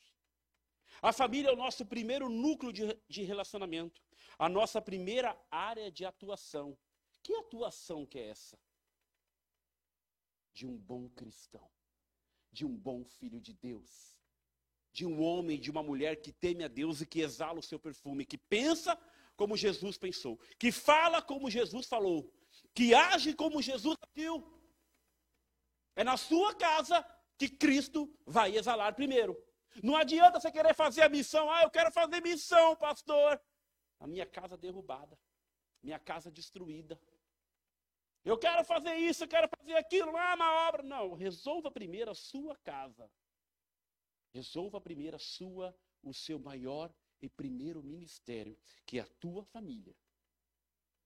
A família é o nosso primeiro núcleo de, de relacionamento, a nossa primeira área de atuação. Que atuação que é essa? De um bom cristão, de um bom filho de Deus, de um homem, de uma mulher que teme a Deus e que exala o seu perfume, que pensa como Jesus pensou, que fala como Jesus falou, que age como Jesus agiu. É na sua casa que Cristo vai exalar primeiro. Não adianta você querer fazer a missão, ah, eu quero fazer missão, pastor. A minha casa derrubada, minha casa destruída. Eu quero fazer isso, eu quero fazer aquilo, lá na obra. Não, resolva primeiro a sua casa. Resolva primeiro a sua, o seu maior e primeiro ministério, que é a tua família.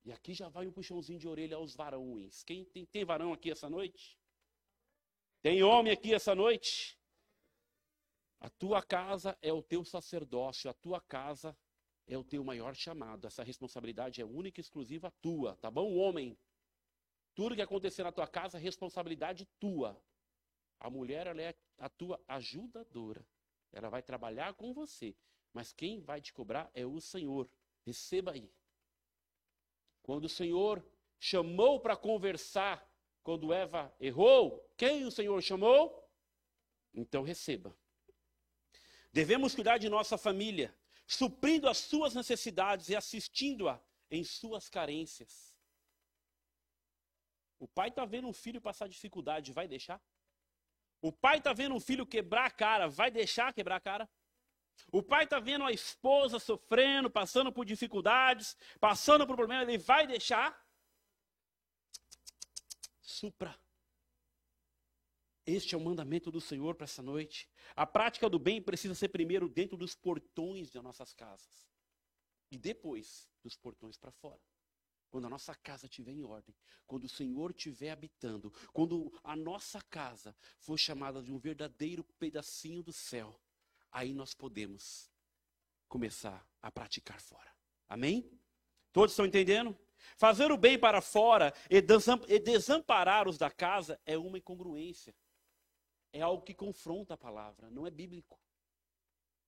E aqui já vai um puxãozinho de orelha aos varões. Quem tem, tem varão aqui essa noite? Tem homem aqui essa noite? A tua casa é o teu sacerdócio, a tua casa é o teu maior chamado. Essa responsabilidade é única e exclusiva tua, tá bom, homem? Tudo que acontecer na tua casa é responsabilidade tua. A mulher ela é a tua ajudadora. Ela vai trabalhar com você. Mas quem vai te cobrar é o Senhor. Receba aí. Quando o Senhor chamou para conversar, quando Eva errou, quem o Senhor chamou? Então receba. Devemos cuidar de nossa família, suprindo as suas necessidades e assistindo-a em suas carências. O pai está vendo um filho passar dificuldade, vai deixar? O pai está vendo um filho quebrar a cara, vai deixar quebrar a cara? O pai está vendo a esposa sofrendo, passando por dificuldades, passando por problemas, ele vai deixar? Supra. Este é o mandamento do Senhor para essa noite. A prática do bem precisa ser primeiro dentro dos portões das nossas casas e depois dos portões para fora. Quando a nossa casa estiver em ordem, quando o Senhor estiver habitando, quando a nossa casa for chamada de um verdadeiro pedacinho do céu, aí nós podemos começar a praticar fora. Amém? Todos estão entendendo? Fazer o bem para fora e desamparar os da casa é uma incongruência é algo que confronta a palavra, não é bíblico.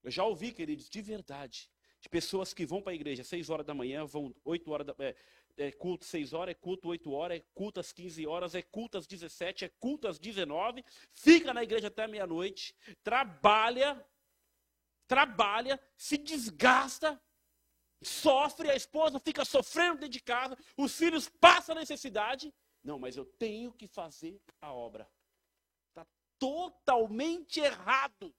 Eu já ouvi, queridos, de verdade, de pessoas que vão para a igreja às 6 horas da manhã, vão 8 horas da é, é culto 6 horas, é culto 8 horas, é culto às 15 horas, é culto às 17, é culto às 19, fica na igreja até meia-noite, trabalha, trabalha, se desgasta, sofre, a esposa fica sofrendo dentro de casa, os filhos passam necessidade. Não, mas eu tenho que fazer a obra totalmente errado.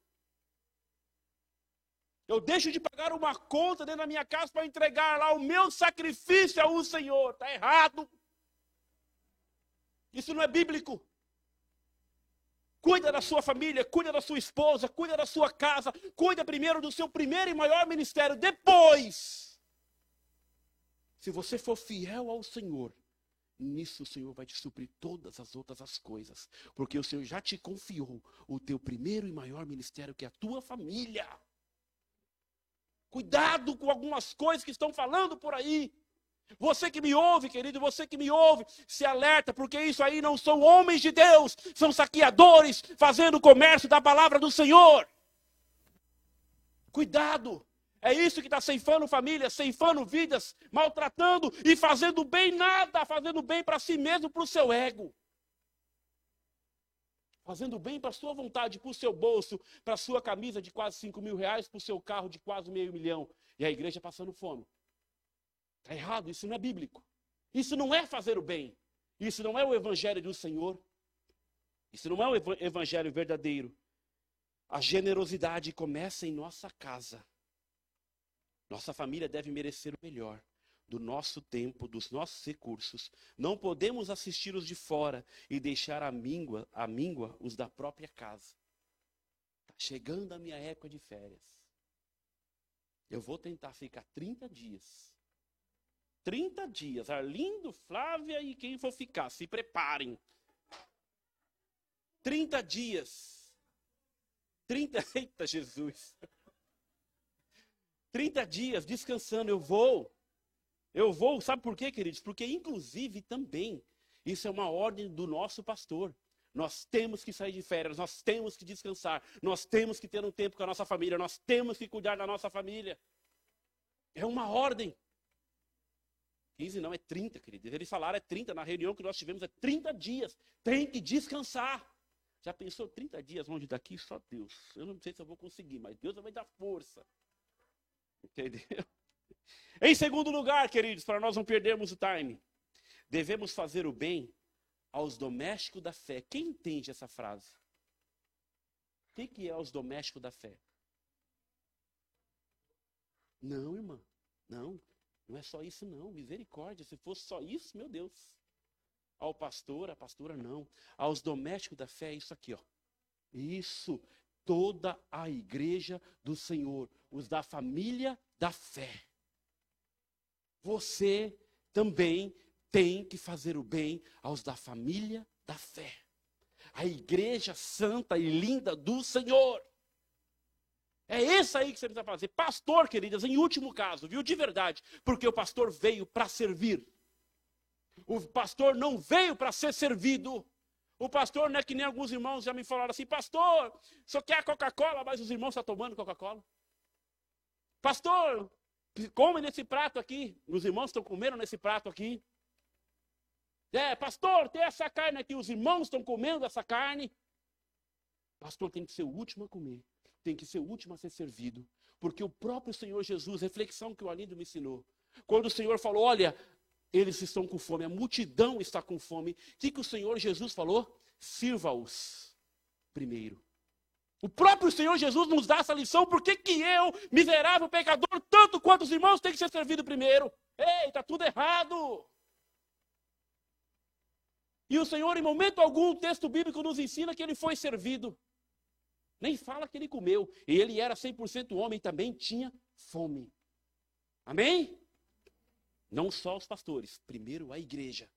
Eu deixo de pagar uma conta dentro da minha casa para entregar lá o meu sacrifício ao Senhor. Está errado. Isso não é bíblico. Cuida da sua família, cuida da sua esposa, cuida da sua casa, cuida primeiro do seu primeiro e maior ministério. Depois, se você for fiel ao Senhor, Nisso o Senhor vai te suprir todas as outras as coisas, porque o Senhor já te confiou o teu primeiro e maior ministério, que é a tua família. Cuidado com algumas coisas que estão falando por aí. Você que me ouve, querido, você que me ouve, se alerta, porque isso aí não são homens de Deus, são saqueadores fazendo comércio da palavra do Senhor. Cuidado. É isso que está ceifando famílias, ceifando vidas, maltratando e fazendo bem nada, fazendo bem para si mesmo, para o seu ego. Fazendo bem para sua vontade, para o seu bolso, para sua camisa de quase 5 mil reais, para o seu carro de quase meio milhão. E a igreja passando fome. Está errado, isso não é bíblico. Isso não é fazer o bem. Isso não é o evangelho do Senhor. Isso não é o evangelho verdadeiro. A generosidade começa em nossa casa. Nossa família deve merecer o melhor do nosso tempo, dos nossos recursos. Não podemos assistir os de fora e deixar a míngua, a míngua os da própria casa. Está chegando a minha época de férias. Eu vou tentar ficar 30 dias. 30 dias. Arlindo, Flávia e quem for ficar, se preparem. 30 dias. 30, eita Jesus. 30 dias descansando, eu vou. Eu vou, sabe por quê, queridos? Porque, inclusive, também, isso é uma ordem do nosso pastor. Nós temos que sair de férias, nós temos que descansar, nós temos que ter um tempo com a nossa família, nós temos que cuidar da nossa família. É uma ordem. 15 não, é 30, querido. Eles falaram é 30, na reunião que nós tivemos é 30 dias. Tem que descansar. Já pensou 30 dias longe daqui? Só Deus. Eu não sei se eu vou conseguir, mas Deus vai dar força. Entendeu? Em segundo lugar, queridos, para nós não perdermos o time, devemos fazer o bem aos domésticos da fé. Quem entende essa frase? O que, que é os domésticos da fé? Não, irmã. Não. Não é só isso, não. Misericórdia. Se fosse só isso, meu Deus. Ao pastor, a pastora, não. Aos domésticos da fé, é isso aqui, ó. Isso toda a igreja do Senhor, os da família da fé. Você também tem que fazer o bem aos da família da fé. A igreja santa e linda do Senhor. É isso aí que você precisa fazer. Pastor, queridas, em último caso, viu? De verdade. Porque o pastor veio para servir. O pastor não veio para ser servido. O pastor não é que nem alguns irmãos já me falaram assim, pastor, só quer a Coca-Cola, mas os irmãos estão tomando Coca-Cola. Pastor, come nesse prato aqui. Os irmãos estão comendo nesse prato aqui. É, pastor, tem essa carne aqui. Os irmãos estão comendo essa carne. Pastor tem que ser o último a comer, tem que ser o último a ser servido, porque o próprio Senhor Jesus, reflexão que o Alindo me ensinou, quando o Senhor falou: Olha, eles estão com fome, a multidão está com fome, o que, que o Senhor Jesus falou? Sirva-os primeiro. O próprio Senhor Jesus nos dá essa lição, por que, eu, miserável pecador, tanto quanto os irmãos, tem que ser servido primeiro? Ei, está tudo errado. E o Senhor, em momento algum, o texto bíblico nos ensina que ele foi servido. Nem fala que ele comeu. E ele era 100% homem, também tinha fome. Amém? Não só os pastores, primeiro a igreja.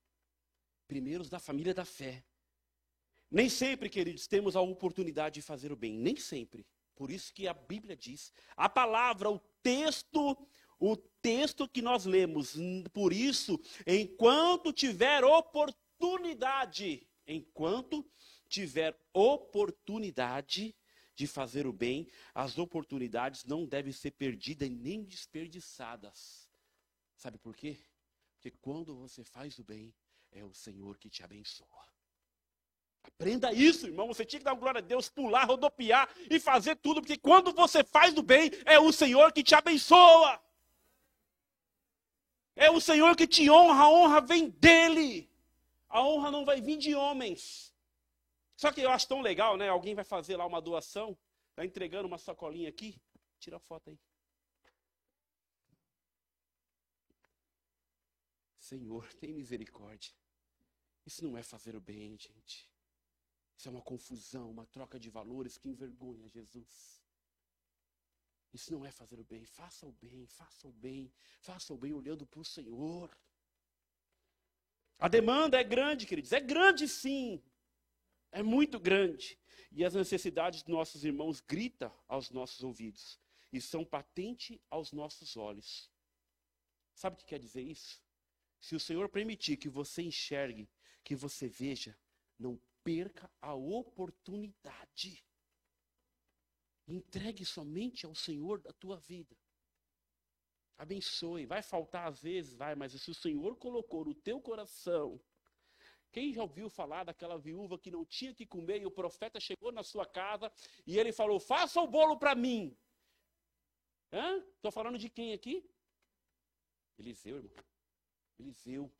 Primeiro os da família da fé. Nem sempre, queridos, temos a oportunidade de fazer o bem. Nem sempre. Por isso que a Bíblia diz, a palavra, o texto, o texto que nós lemos. Por isso, enquanto tiver oportunidade, enquanto tiver oportunidade, de fazer o bem, as oportunidades não devem ser perdidas nem desperdiçadas. Sabe por quê? Porque quando você faz o bem, é o Senhor que te abençoa. Aprenda isso, irmão. Você tinha que dar glória a Deus, pular, rodopiar e fazer tudo, porque quando você faz o bem, é o Senhor que te abençoa. É o Senhor que te honra, a honra vem dele. A honra não vai vir de homens. Só que eu acho tão legal, né? Alguém vai fazer lá uma doação, tá entregando uma sacolinha aqui. Tira a foto aí. Senhor, tem misericórdia. Isso não é fazer o bem, gente. Isso é uma confusão, uma troca de valores que envergonha Jesus. Isso não é fazer o bem. Faça o bem, faça o bem, faça o bem olhando para o Senhor. A demanda é grande, queridos. É grande sim é muito grande. E as necessidades dos nossos irmãos gritam aos nossos ouvidos e são patentes aos nossos olhos. Sabe o que quer dizer isso? Se o Senhor permitir que você enxergue, que você veja, não perca a oportunidade. Entregue somente ao Senhor da tua vida. Abençoe. Vai faltar às vezes, vai, mas se o Senhor colocou no teu coração quem já ouviu falar daquela viúva que não tinha que comer e o profeta chegou na sua casa e ele falou: Faça o bolo para mim. Estou falando de quem aqui? Eliseu, irmão. Eliseu.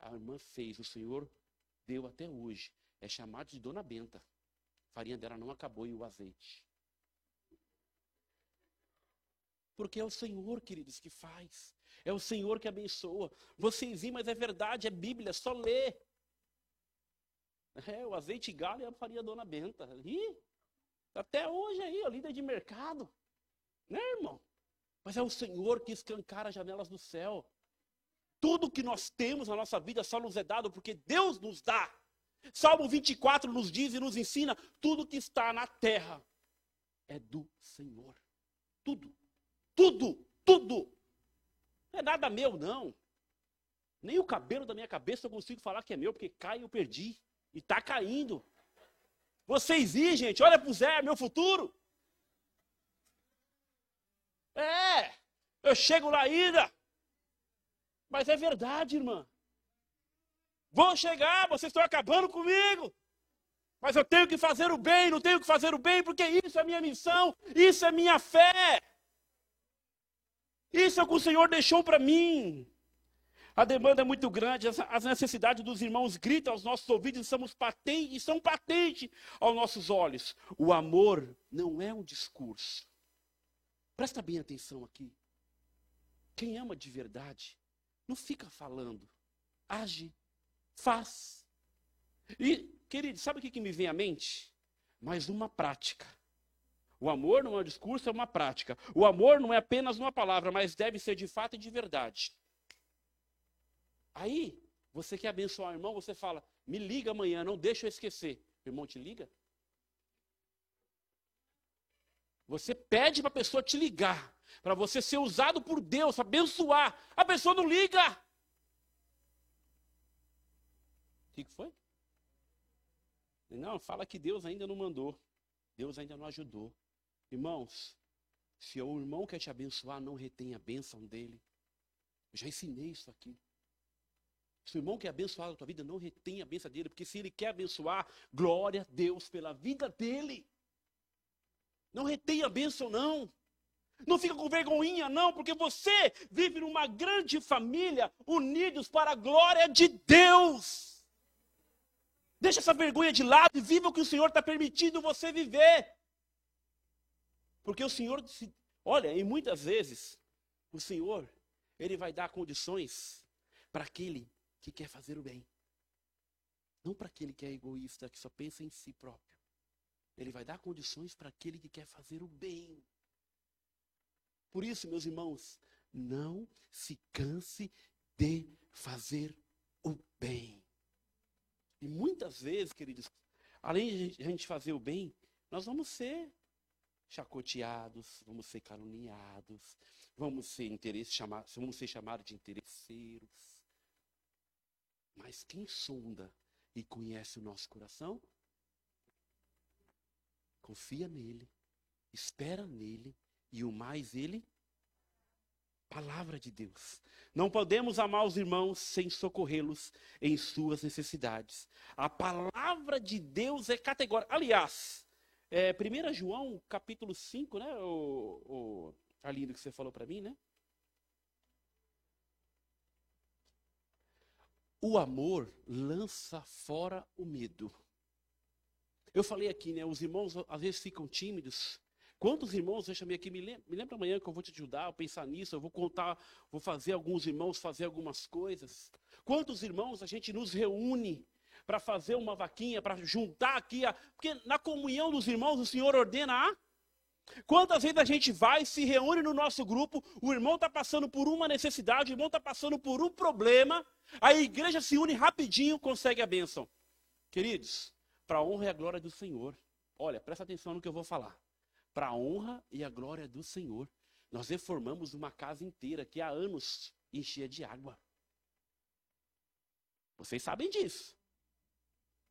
A irmã fez, o Senhor deu até hoje. É chamado de Dona Benta. A farinha dela não acabou e o azeite. Porque é o Senhor, queridos, que faz. É o Senhor que abençoa. Vocês riem, mas é verdade, é Bíblia, é só ler. É, o azeite galho e a farinha Dona Benta. Ih, até hoje aí, ó, líder de mercado. Né, irmão? Mas é o Senhor que escancara as janelas do céu. Tudo que nós temos na nossa vida só nos é dado porque Deus nos dá. Salmo 24 nos diz e nos ensina: tudo que está na terra é do Senhor. Tudo. Tudo. Tudo. Não é nada meu, não. Nem o cabelo da minha cabeça eu consigo falar que é meu, porque cai e eu perdi. E está caindo. Vocês ir, gente, olha para o Zé, meu futuro. É, eu chego lá ainda. Mas é verdade, irmã. Vou chegar, vocês estão acabando comigo. Mas eu tenho que fazer o bem, não tenho que fazer o bem, porque isso é minha missão, isso é minha fé. Isso é o que o Senhor deixou para mim. A demanda é muito grande, as necessidades dos irmãos gritam aos nossos ouvidos e, somos patente, e são patentes aos nossos olhos. O amor não é um discurso. Presta bem atenção aqui. Quem ama de verdade não fica falando, age, faz. E, querido, sabe o que, me vem à mente? Mais uma prática. O amor não é um discurso, é uma prática. O amor não é apenas uma palavra, mas deve ser de fato e de verdade. Aí, você quer abençoar o irmão, você fala: me liga amanhã, não deixa eu esquecer. O irmão te liga? Você pede para a pessoa te ligar, para você ser usado por Deus, abençoar. A pessoa não liga. O que foi? Não, fala que Deus ainda não mandou. Deus ainda não ajudou. Irmãos, se o irmão quer te abençoar, não retém a bênção dele. Eu já ensinei isso aqui. Se o irmão quer abençoar a tua vida, não retém a bênção dele, porque se ele quer abençoar, glória a Deus pela vida dele. Não retém a bênção, não. Não fica com vergonhinha, não, porque você vive numa grande família, unidos para a glória de Deus. Deixa essa vergonha de lado e viva o que o Senhor está permitindo você viver. Porque o Senhor, olha, e muitas vezes, o Senhor, Ele vai dar condições para aquele que quer fazer o bem. Não para aquele que é egoísta, que só pensa em si próprio. Ele vai dar condições para aquele que quer fazer o bem. Por isso, meus irmãos, não se canse de fazer o bem. E muitas vezes, queridos, além de a gente fazer o bem, nós vamos ser chacoteados, vamos ser caluniados, vamos ser, interesse, chamar, vamos ser chamados de interesseiros. Mas quem sonda e conhece o nosso coração, confia nele, espera nele e o mais ele palavra de Deus. Não podemos amar os irmãos sem socorrê-los em suas necessidades. A palavra de Deus é categórica. Aliás, é, 1 João, capítulo 5, né, o, o Arlindo, que você falou para mim, né? O amor lança fora o medo. Eu falei aqui, né? Os irmãos às vezes ficam tímidos Quantos irmãos eu chamei aqui? Me lembra, me lembra amanhã que eu vou te ajudar a pensar nisso. Eu vou contar, vou fazer alguns irmãos fazer algumas coisas. Quantos irmãos a gente nos reúne para fazer uma vaquinha, para juntar aqui? A, porque na comunhão dos irmãos o Senhor ordena a. Quantas vezes a gente vai, se reúne no nosso grupo, o irmão está passando por uma necessidade, o irmão está passando por um problema, a igreja se une rapidinho, consegue a bênção. Queridos, para a honra e a glória do Senhor, olha, presta atenção no que eu vou falar para a honra e a glória do Senhor. Nós reformamos uma casa inteira que há anos enchia de água. Vocês sabem disso.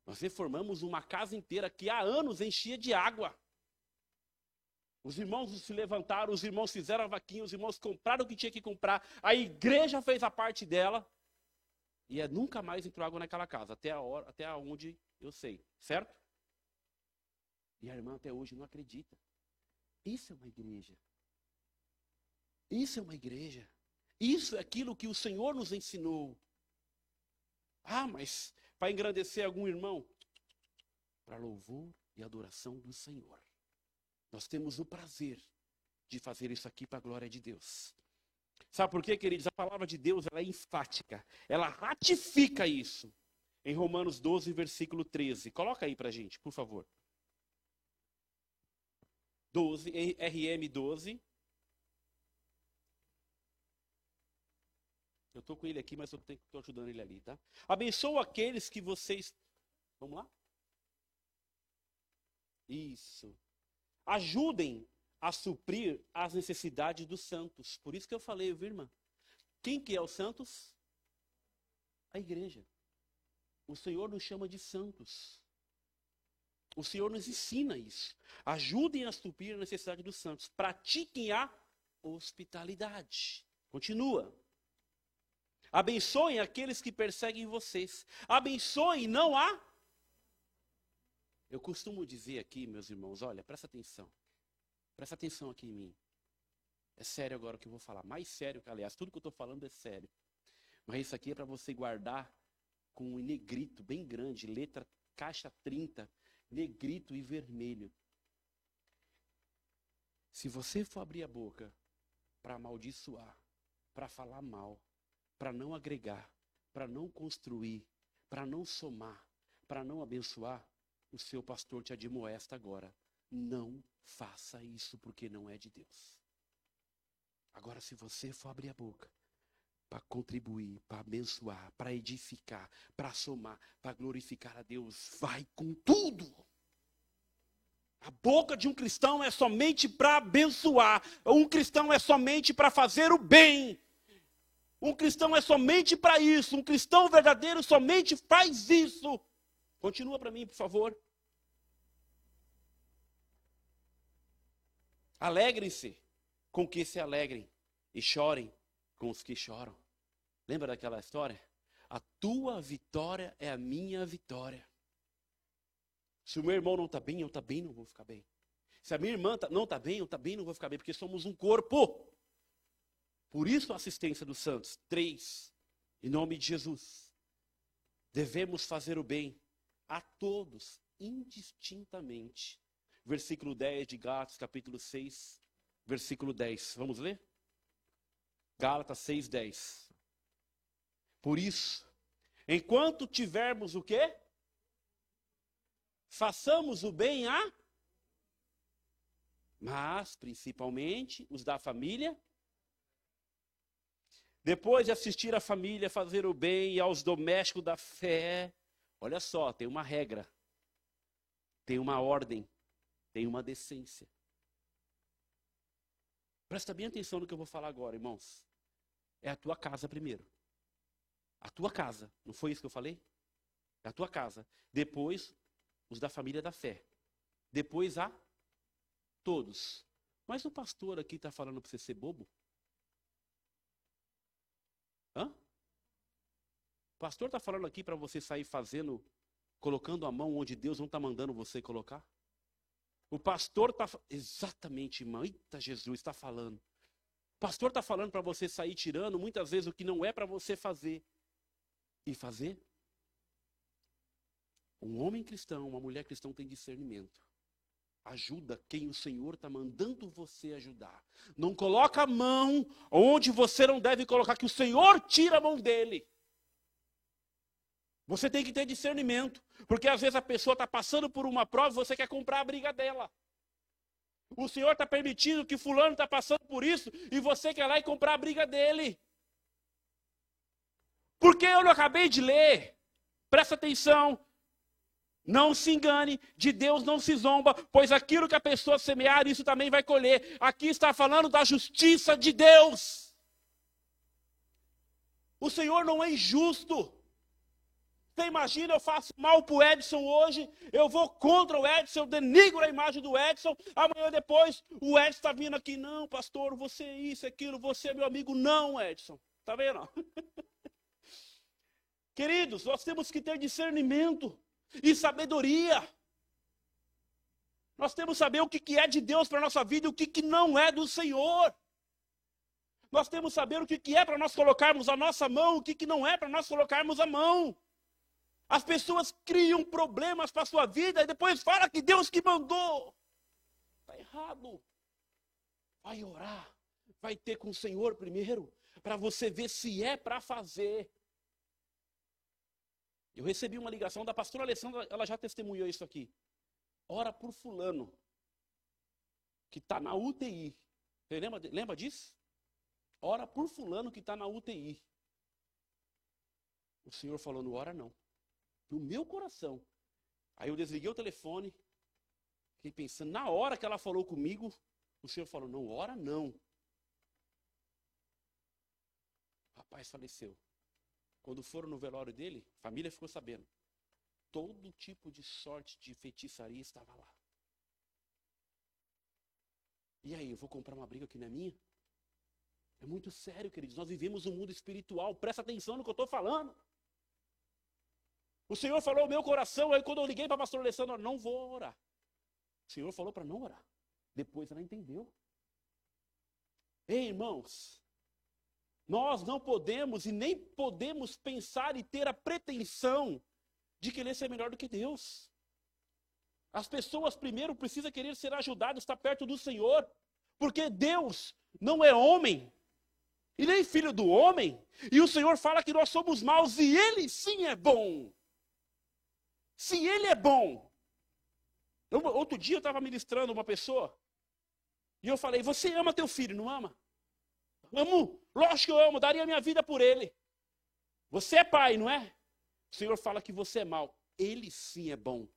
Nós reformamos uma casa inteira que há anos enchia de água. Os irmãos se levantaram, os irmãos fizeram a vaquinha, os irmãos compraram o que tinha que comprar, a igreja fez a parte dela, e é, nunca mais entrou água naquela casa, até a hora, até onde eu sei, certo? E a irmã até hoje não acredita. Isso é uma igreja. Isso é uma igreja. Isso é aquilo que o Senhor nos ensinou. Ah, mas para engrandecer algum irmão? Para louvor e adoração do Senhor. Nós temos o prazer de fazer isso aqui para a glória de Deus. Sabe por quê, queridos? A palavra de Deus ela é enfática. Ela ratifica isso. Em Romanos 12, versículo 13. Coloca aí para gente, por favor. 12, RM 12. Eu estou com ele aqui, mas eu estou ajudando ele ali, tá? Abençoa aqueles que vocês. Vamos lá? Isso. Ajudem a suprir as necessidades dos santos. Por isso que eu falei, viu, irmã? Quem que é os santos? A igreja. O Senhor nos chama de santos. O Senhor nos ensina isso. Ajudem a suprir a necessidade dos santos. Pratiquem a hospitalidade. Continua. Abençoem aqueles que perseguem vocês. Abençoem, não há. Eu costumo dizer aqui, meus irmãos, olha, presta atenção. Presta atenção aqui em mim. É sério agora o que eu vou falar. Mais sério que, aliás, tudo que eu estou falando é sério. Mas isso aqui é para você guardar com um negrito bem grande, letra caixa 30, negrito e vermelho. Se você for abrir a boca para amaldiçoar, para falar mal, para não agregar, para não construir, para não somar, para não abençoar, o seu pastor te admoesta agora. Não faça isso porque não é de Deus. Agora, se você for abrir a boca para contribuir, para abençoar, para edificar, para somar, para glorificar a Deus. Vai com tudo. A boca de um cristão é somente para abençoar. Um cristão é somente para fazer o bem. Um cristão é somente para isso. Um cristão verdadeiro somente faz isso. Continua para mim, por favor. Alegrem-se com que se alegrem e chorem com os que choram. Lembra daquela história? A tua vitória é a minha vitória. Se o meu irmão não está bem, eu também não vou ficar bem. Se a minha irmã tá, não está bem, eu também não vou ficar bem, porque somos um corpo. Por isso a assistência dos santos. Três, em nome de Jesus. Devemos fazer o bem a todos, indistintamente. Versículo 10 de Gálatas, capítulo 6, versículo 10. Vamos ler? Gálatas 6, 10. Por isso, enquanto tivermos o quê? Façamos o bem a mas principalmente os da família. Depois de assistir a família fazer o bem e aos domésticos da fé, olha só, tem uma regra, tem uma ordem, tem uma decência. Presta bem atenção no que eu vou falar agora, irmãos. É a tua casa primeiro. A tua casa, não foi isso que eu falei? É a tua casa. Depois, os da família da fé. Depois, a Todos. Mas o pastor aqui está falando para você ser bobo? Hã? O pastor está falando aqui para você sair fazendo, colocando a mão onde Deus não está mandando você colocar? O pastor está. Exatamente, irmão. Eita, Jesus está falando. O pastor está falando para você sair tirando muitas vezes o que não é para você fazer. E fazer? Um homem cristão, uma mulher cristã tem discernimento. Ajuda quem o Senhor está mandando você ajudar. Não coloca a mão onde você não deve colocar, que o Senhor tira a mão dele. Você tem que ter discernimento, porque às vezes a pessoa está passando por uma prova e você quer comprar a briga dela. O Senhor está permitindo que fulano está passando por isso e você quer lá e comprar a briga dele. Porque eu não acabei de ler. Presta atenção. Não se engane, de Deus não se zomba, pois aquilo que a pessoa semear, isso também vai colher. Aqui está falando da justiça de Deus. O Senhor não é injusto. Você imagina, eu faço mal para o Edson hoje, eu vou contra o Edson, eu denigro a imagem do Edson, amanhã depois o Edson está vindo aqui, não, pastor, você é isso, aquilo, você é meu amigo. Não, Edson. Está vendo? Queridos, nós temos que ter discernimento e sabedoria. Nós temos que saber o que é de Deus para a nossa vida e o que não é do Senhor. Nós temos que saber o que é para nós colocarmos a nossa mão, o que não é para nós colocarmos a mão. As pessoas criam problemas para a sua vida e depois fala que Deus que mandou. Está errado. Vai orar, vai ter com o Senhor primeiro, para você ver se é para fazer. Eu recebi uma ligação da pastora Alessandra, ela já testemunhou isso aqui. Ora por fulano, que está na UTI. Você lembra, lembra disso? Ora por fulano que está na UTI. O Senhor falou, não ora não. No meu coração. Aí eu desliguei o telefone, fiquei pensando, na hora que ela falou comigo, o Senhor falou, não ora não. O rapaz faleceu. Quando foram no velório dele, a família ficou sabendo. Todo tipo de sorte de feitiçaria estava lá. E aí, eu vou comprar uma briga que não é minha? É muito sério, queridos. Nós vivemos um mundo espiritual. Presta atenção no que eu estou falando. O Senhor falou ao meu coração, aí quando eu liguei para a pastora Alessandra, não vou orar. O Senhor falou para não orar. Depois ela entendeu. Ei, irmãos, nós não podemos e nem podemos pensar e ter a pretensão de querer ser melhor do que Deus. As pessoas primeiro precisam querer ser ajudadas, estar perto do Senhor, porque Deus não é homem e nem filho do homem, e o Senhor fala que nós somos maus e Ele sim é bom. Se Ele é bom. Eu, outro dia eu estava ministrando uma pessoa e eu falei: Você ama teu filho, não ama? Amo, lógico que eu amo, daria minha vida por ele. Você é pai, não é? O Senhor fala que você é mau. Ele sim é bom.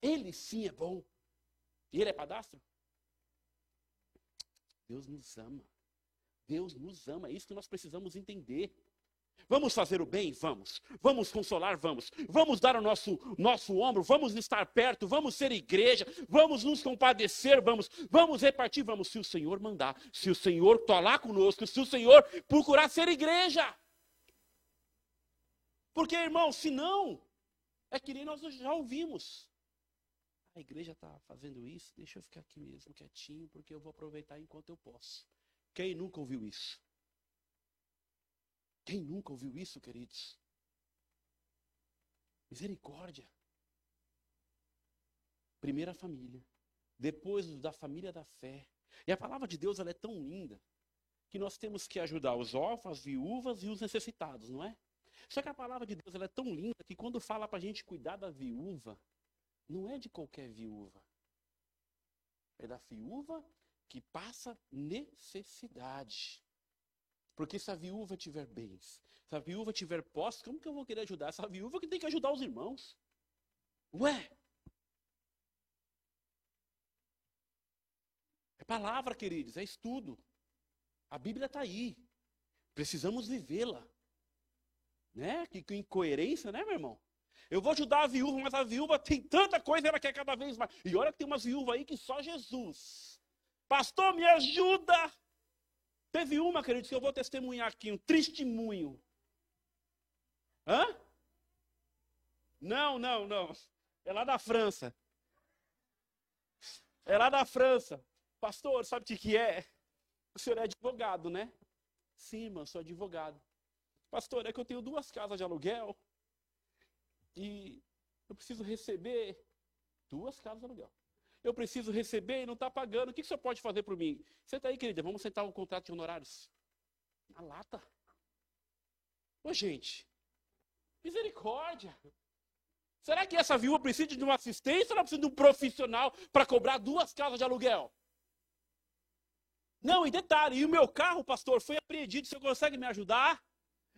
Ele sim é bom. E ele é padastro? Deus nos ama. Deus nos ama. É isso que nós precisamos entender. Vamos fazer o bem? Vamos. Vamos consolar? Vamos. Vamos dar o nosso, nosso ombro? Vamos estar perto? Vamos ser igreja? Vamos nos compadecer? Vamos. Vamos repartir? Vamos. Se o Senhor mandar, se o Senhor tolar conosco, se o Senhor procurar ser igreja. Porque, irmão, se não, é que nem nós já ouvimos. A igreja está fazendo isso, deixa eu ficar aqui mesmo, quietinho, porque eu vou aproveitar enquanto eu posso. Quem nunca ouviu isso? Quem nunca ouviu isso, queridos? Misericórdia. Primeira família. Depois da família da fé. E a palavra de Deus ela é tão linda que nós temos que ajudar os órfãos, as viúvas e os necessitados, não é? Só que a palavra de Deus ela é tão linda que quando fala para a gente cuidar da viúva, não é de qualquer viúva. É da viúva que passa necessidade. Porque se a viúva tiver bens, se a viúva tiver posse, como que eu vou querer ajudar essa viúva que tem que ajudar os irmãos? Ué! É palavra, queridos, é estudo. A Bíblia está aí. Precisamos vivê-la. Né? Que, que incoerência, né, meu irmão? Eu vou ajudar a viúva, mas a viúva tem tanta coisa, ela quer cada vez mais. E olha que tem umas viúvas aí que só Jesus. Pastor, me ajuda! Teve uma, queridos, que eu vou testemunhar aqui, um testemunho. Hã? Não, não, não. É lá da França. É lá da França. Pastor, sabe o que é? O senhor é advogado, né? Sim, irmão, sou advogado. Pastor, é que eu tenho duas casas de aluguel e eu preciso receber duas casas de aluguel. Eu preciso receber e não está pagando. O que, que o senhor pode fazer por mim? Senta aí, querida, vamos sentar o contrato de honorários. Na lata. Ô, gente, misericórdia. Será que essa viúva precisa de uma assistência ou ela precisa de um profissional para cobrar duas casas de aluguel? Não, e detalhe, e o meu carro, pastor, foi apreendido. Senhor consegue me ajudar?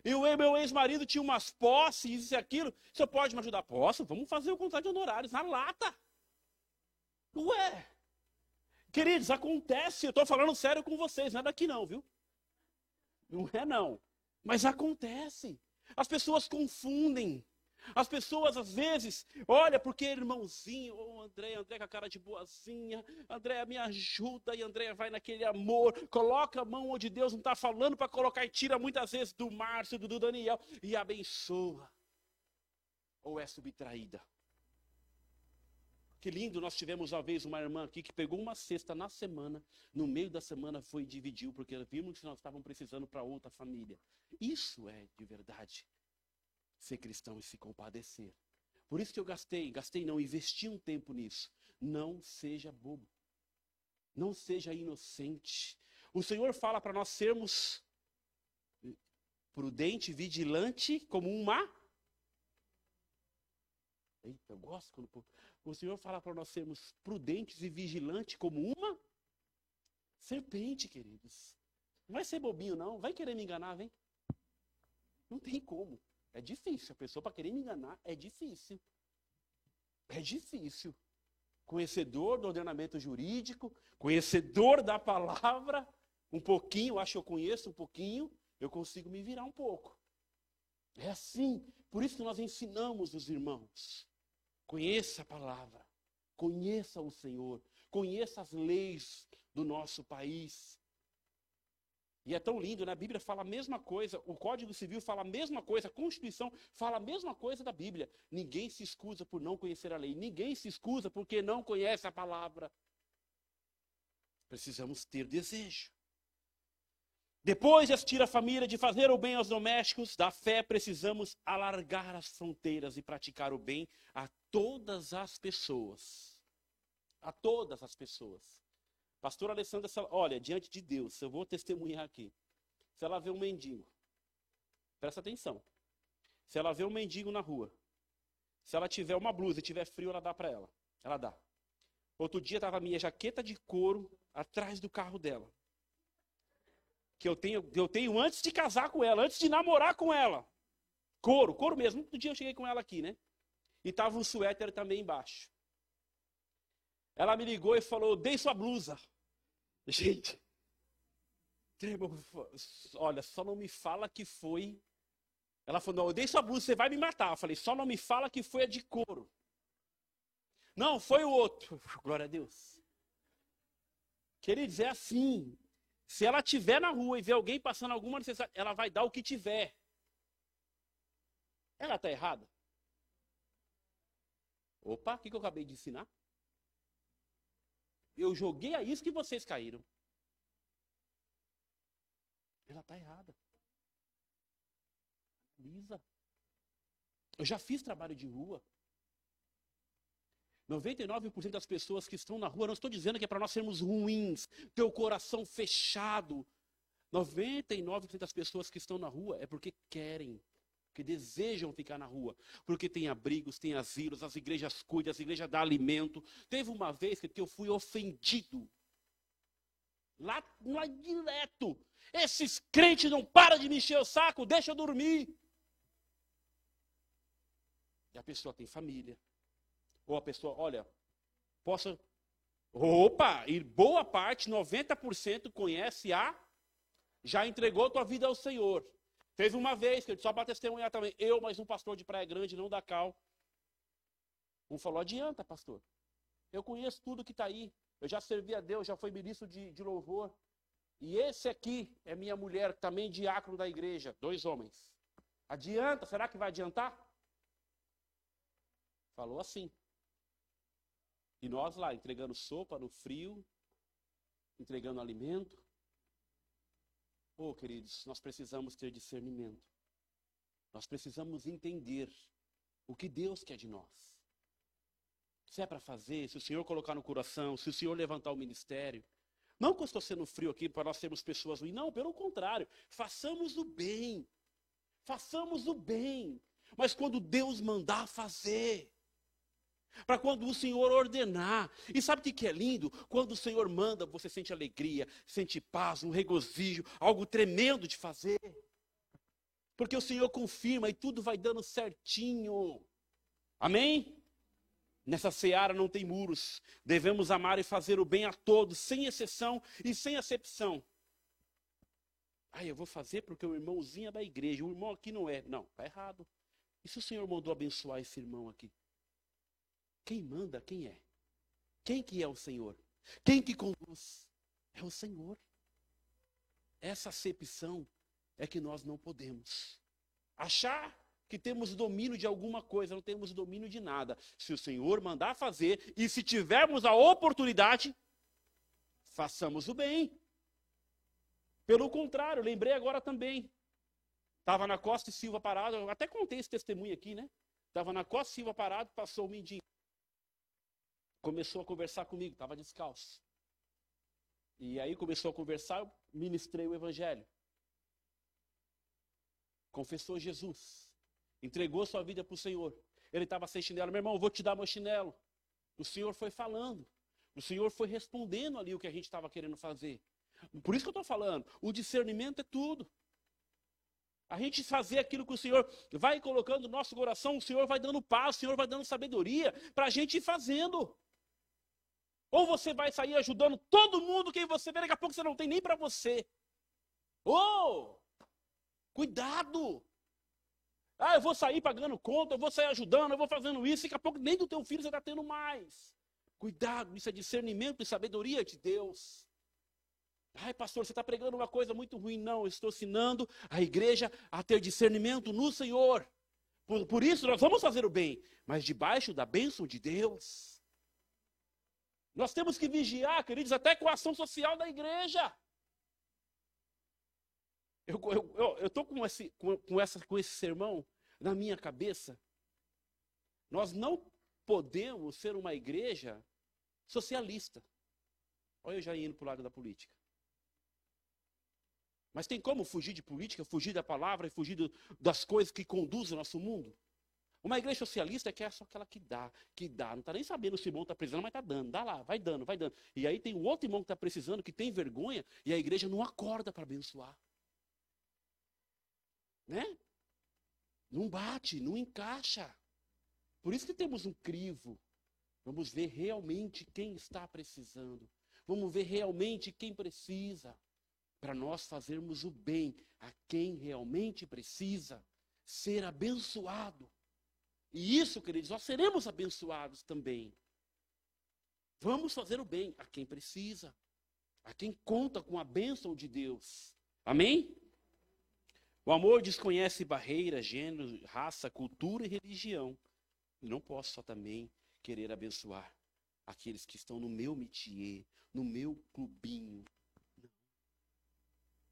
E o meu ex-marido tinha umas posses, isso e aquilo. Senhor pode me ajudar? Posso? Vamos fazer o contrato de honorários na lata. Ué! Queridos, acontece, eu estou falando sério com vocês, não é daqui não, viu? Não é não. Mas acontece. As pessoas confundem. As pessoas às vezes, olha, porque irmãozinho, ô oh, André, André com a cara de boazinha, André me ajuda, e André vai naquele amor, coloca a mão onde Deus não está falando para colocar e tira muitas vezes do Márcio, do Daniel, e abençoa. Ou é subtraída. Que lindo, nós tivemos uma vez uma irmã aqui que pegou uma cesta na semana, no meio da semana foi e dividiu, porque vimos que nós estávamos precisando para outra família. Isso é de verdade ser cristão e se compadecer. Por isso que eu gastei, gastei não, investi um tempo nisso. Não seja bobo. Não seja inocente. O Senhor fala para nós sermos prudente, vigilante, como uma. Eita, eu gosto quando o Senhor fala para nós sermos prudentes e vigilantes como uma serpente, queridos. Não vai ser bobinho, não. Vai querer me enganar, vem. Não tem como. É difícil. A pessoa para querer me enganar é difícil. É difícil. Conhecedor do ordenamento jurídico, conhecedor da palavra, um pouquinho, acho que eu conheço um pouquinho, eu consigo me virar um pouco. É assim. Por isso que nós ensinamos os irmãos. Conheça a palavra, conheça o Senhor, conheça as leis do nosso país. E é tão lindo, né? A Bíblia fala a mesma coisa, o Código Civil fala a mesma coisa, a Constituição fala a mesma coisa da Bíblia. Ninguém se excusa por não conhecer a lei, ninguém se excusa porque não conhece a palavra. Precisamos ter desejo. Depois de assistir a família, de fazer o bem aos domésticos, da fé precisamos alargar as fronteiras e praticar o bem a todas as pessoas. A todas as pessoas. Pastor Alessandra, olha, diante de Deus, eu vou testemunhar aqui. Se ela vê um mendigo, presta atenção. Se ela vê um mendigo na rua, se ela tiver uma blusa e tiver frio, ela dá para ela. Ela dá. Outro dia estava minha jaqueta de couro atrás do carro dela que eu tenho, eu tenho antes de casar com ela, antes de namorar com ela. Couro, couro mesmo. Outro dia eu cheguei com ela aqui, né? E tava um suéter também embaixo. Ela me ligou e falou: dei sua blusa. Gente, olha, só não me fala que foi. Ela falou: não, eu dei sua blusa, você vai me matar. Eu falei: só não me fala que foi a de couro. Não, foi o outro. Glória a Deus. Queridos, é assim. Se ela tiver na rua e ver alguém passando alguma necessidade, ela vai dar o que tiver. Ela está errada? Opa, o que, que eu acabei de ensinar? Eu joguei a isca e vocês caíram. Ela está errada. Lisa. Eu já fiz trabalho de rua. 99% das pessoas que estão na rua, não estou dizendo que é para nós sermos ruins, ter o coração fechado. 99% das pessoas que estão na rua é porque querem, porque desejam ficar na rua, porque tem abrigos, tem asilos, as igrejas cuidam, as igrejas dão alimento. Teve uma vez que eu fui ofendido. Lá, lá direto. Esses crentes não param de me encher o saco, deixa eu dormir. E a pessoa tem família. Ou a pessoa, olha, posso. Opa! E boa parte, 90% conhece a. Já entregou tua vida ao Senhor. Teve uma vez, que só para testemunhar também, eu, mais um pastor de Praia Grande, não da Cal. Um falou: adianta, pastor. Eu conheço tudo que está aí. Eu já servi a Deus, já fui ministro de, de louvor. E esse aqui é minha mulher, também diácono da igreja. Dois homens. Adianta? Será que vai adiantar? Falou assim. E nós lá, entregando sopa no frio, entregando alimento. Oh, queridos, nós precisamos ter discernimento. Nós precisamos entender o que Deus quer de nós. Se é para fazer, se o Senhor colocar no coração, se o Senhor levantar o ministério. Não que eu estou sendo frio aqui para nós sermos pessoas ruins. Não, pelo contrário. Façamos o bem. Façamos o bem. Mas quando Deus mandar fazer. Para quando o Senhor ordenar. E sabe o que é lindo? Quando o Senhor manda, você sente alegria, sente paz, um regozijo, algo tremendo de fazer. Porque o Senhor confirma e tudo vai dando certinho. Amém? Nessa seara não tem muros. Devemos amar e fazer o bem a todos, sem exceção e sem acepção. Ah, eu vou fazer porque o irmãozinho é da igreja, o irmão aqui não é. Não, está errado. E se o Senhor mandou abençoar esse irmão aqui? Quem manda, quem é? Quem que é o Senhor? Quem que conduz? É o Senhor. Essa acepção é que nós não podemos. Achar que temos domínio de alguma coisa, não temos domínio de nada. Se o Senhor mandar fazer e se tivermos a oportunidade, façamos o bem. Pelo contrário, lembrei agora também. Estava na Costa e Silva parado, até contei esse testemunho aqui, né? Estava na Costa e Silva parado, passou o mendigo começou a conversar comigo, estava descalço. E aí começou a conversar, eu ministrei o evangelho. Confessou Jesus. Entregou sua vida para o Senhor. Ele estava sem chinelo. Meu irmão, vou te dar meu chinelo. O Senhor foi falando. O Senhor foi respondendo ali o que a gente estava querendo fazer. Por isso que eu estou falando. O discernimento é tudo. A gente fazer aquilo que o Senhor vai colocando no nosso coração, o Senhor vai dando paz, o Senhor vai dando sabedoria para a gente ir fazendo. Ou você vai sair ajudando todo mundo, quem você vê, daqui a pouco você não tem nem para você. Ou, oh, cuidado! Ah, eu vou sair pagando conta, eu vou sair ajudando, eu vou fazendo isso, daqui a pouco nem do teu filho você está tendo mais. Cuidado, isso é discernimento e sabedoria de Deus. Ai, pastor, você está pregando uma coisa muito ruim. Não, eu estou ensinando a igreja a ter discernimento no Senhor. Por, por isso, nós vamos fazer o bem, mas debaixo da bênção de Deus. Nós temos que vigiar, queridos, até com a ação social da igreja. Eu estou com esse, com, com, essa, com esse sermão na minha cabeça. Nós não podemos ser uma igreja socialista. Olha eu já indo para o lado da política. Mas tem como fugir de política, fugir da palavra e fugir do, das coisas que conduzem o nosso mundo? Uma igreja socialista é que é só aquela que dá, que dá. Não está nem sabendo se o irmão está precisando, mas está dando. Dá lá, vai dando, vai dando. E aí tem um outro irmão que está precisando, que tem vergonha, e a igreja não acorda para abençoar. Né? Não bate, não encaixa. Por isso que temos um crivo. Vamos ver realmente quem está precisando. Vamos ver realmente quem precisa. Para nós fazermos o bem a quem realmente precisa ser abençoado. E isso, queridos, nós seremos abençoados também. Vamos fazer o bem a quem precisa, a quem conta com a bênção de Deus. Amém? O amor desconhece barreiras, gênero, raça, cultura e religião. E não posso só também querer abençoar aqueles que estão no meu métier, no meu clubinho.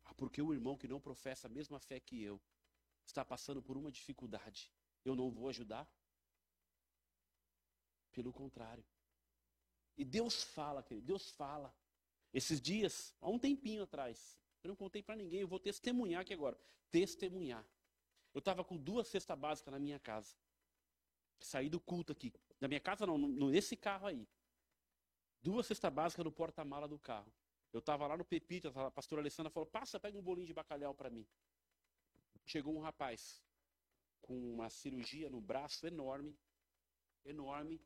Ah, porque o irmão que não professa a mesma fé que eu está passando por uma dificuldade, eu não vou ajudar? Pelo contrário. E Deus fala, querido, Deus fala. Esses dias, há um tempinho atrás, eu não contei para ninguém, eu vou testemunhar aqui agora. Testemunhar. Eu estava com duas cestas básicas na minha casa. Saí do culto aqui. Na minha casa não, nesse carro aí. Duas cestas básicas no porta-mala do carro. Eu estava lá no Pepito, a pastora Alessandra falou, passa, pega um bolinho de bacalhau para mim. Chegou um rapaz com uma cirurgia no braço enorme, enorme,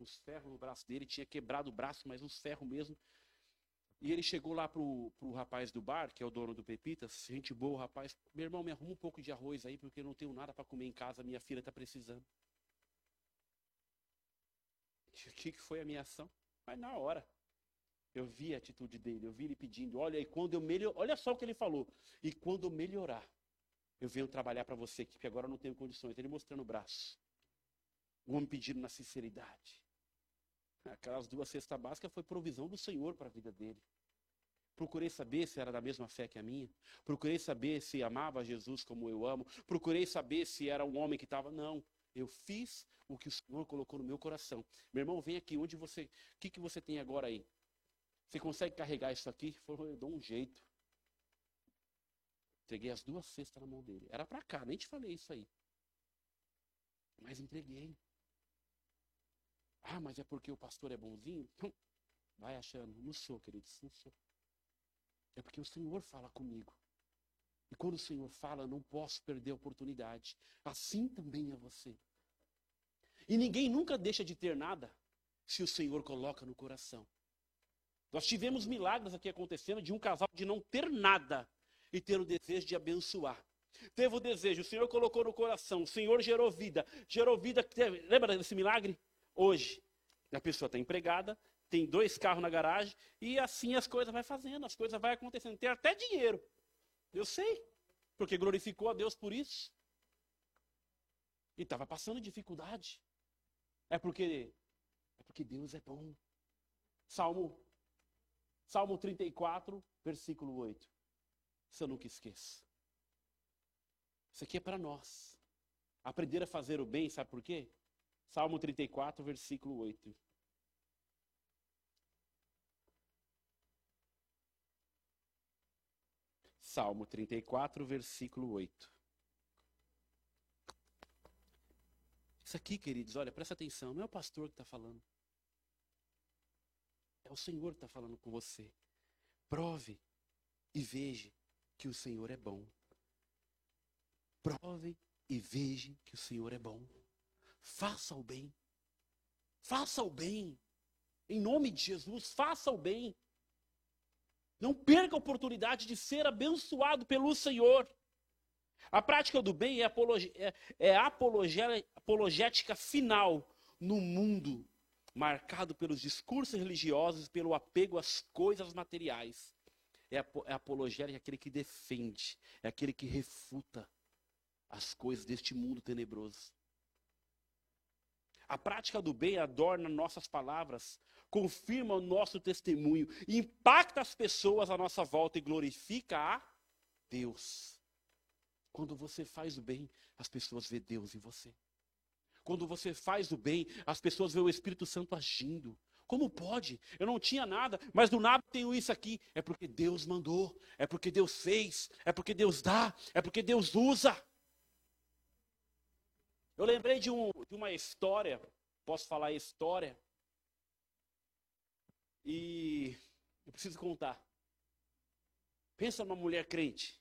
uns ferros no braço dele, tinha quebrado o braço, mas uns ferros mesmo. E ele chegou lá pro, pro rapaz do bar, que é o dono do Pepitas, gente boa, o rapaz, meu irmão, me arruma um pouco de arroz aí, porque eu não tenho nada para comer em casa, minha filha está precisando. O que, foi a minha ação? Mas na hora, eu vi a atitude dele, eu vi ele pedindo, olha, e quando eu melhor, olha só o que ele falou, e quando eu melhorar, eu venho trabalhar para você aqui, porque agora eu não tenho condições. Ele mostrando o braço. O homem pedindo na sinceridade. Aquelas duas cestas básicas foi provisão do Senhor para a vida dele. Procurei saber se era da mesma fé que a minha. Procurei saber se amava Jesus como eu amo. Procurei saber se era um homem que estava. Não. Eu fiz o que o Senhor colocou no meu coração. Meu irmão, vem aqui. Onde você. O que, que você tem agora aí? Você consegue carregar isso aqui? Falou, eu dou um jeito. Entreguei as duas cestas na mão dele. Era para cá, nem te falei isso aí. Mas entreguei. Ah, mas é porque o pastor é bonzinho? Vai achando. Não sou, queridos, não sou. É porque o Senhor fala comigo. E quando o Senhor fala, não posso perder a oportunidade. Assim também é você. E ninguém nunca deixa de ter nada se o Senhor coloca no coração. Nós tivemos milagres aqui acontecendo de um casal de não ter nada e ter o desejo de abençoar. Teve o desejo, o Senhor colocou no coração, o Senhor gerou vida. Gerou vida, lembra desse milagre? Hoje, a pessoa está empregada, tem dois carros na garagem e assim as coisas vai fazendo, as coisas vai acontecendo. Tem até dinheiro. Eu sei, porque glorificou a Deus por isso. E estava passando dificuldade. É porque é porque Deus é bom. Salmo Salmo 34, versículo 8. Isso eu nunca esqueço. Isso aqui é para nós. Aprender a fazer o bem, sabe por quê? Salmo 34, versículo 8. Salmo 34, versículo 8. Isso aqui, queridos, olha, presta atenção, não é o pastor que está falando. É o Senhor que está falando com você. Prove e veja que o Senhor é bom. Prove e veja que o Senhor é bom. Faça o bem. Faça o bem. Em nome de Jesus, faça o bem. Não perca a oportunidade de ser abençoado pelo Senhor. A prática do bem é, apologe, é, é apologética final no mundo marcado pelos discursos religiosos e pelo apego às coisas materiais. É, é apologética é aquele que defende, é aquele que refuta as coisas deste mundo tenebroso. A prática do bem adorna nossas palavras, confirma o nosso testemunho, impacta as pessoas à nossa volta e glorifica a Deus. Quando você faz o bem, as pessoas vê Deus em você. Quando você faz o bem, as pessoas vê o Espírito Santo agindo. Como pode? Eu não tinha nada, mas do nada tenho isso aqui. É porque Deus mandou, é porque Deus fez, é porque Deus dá, é porque Deus usa. Eu lembrei de, um, de uma história, posso falar história, e eu preciso contar. Pensa numa mulher crente.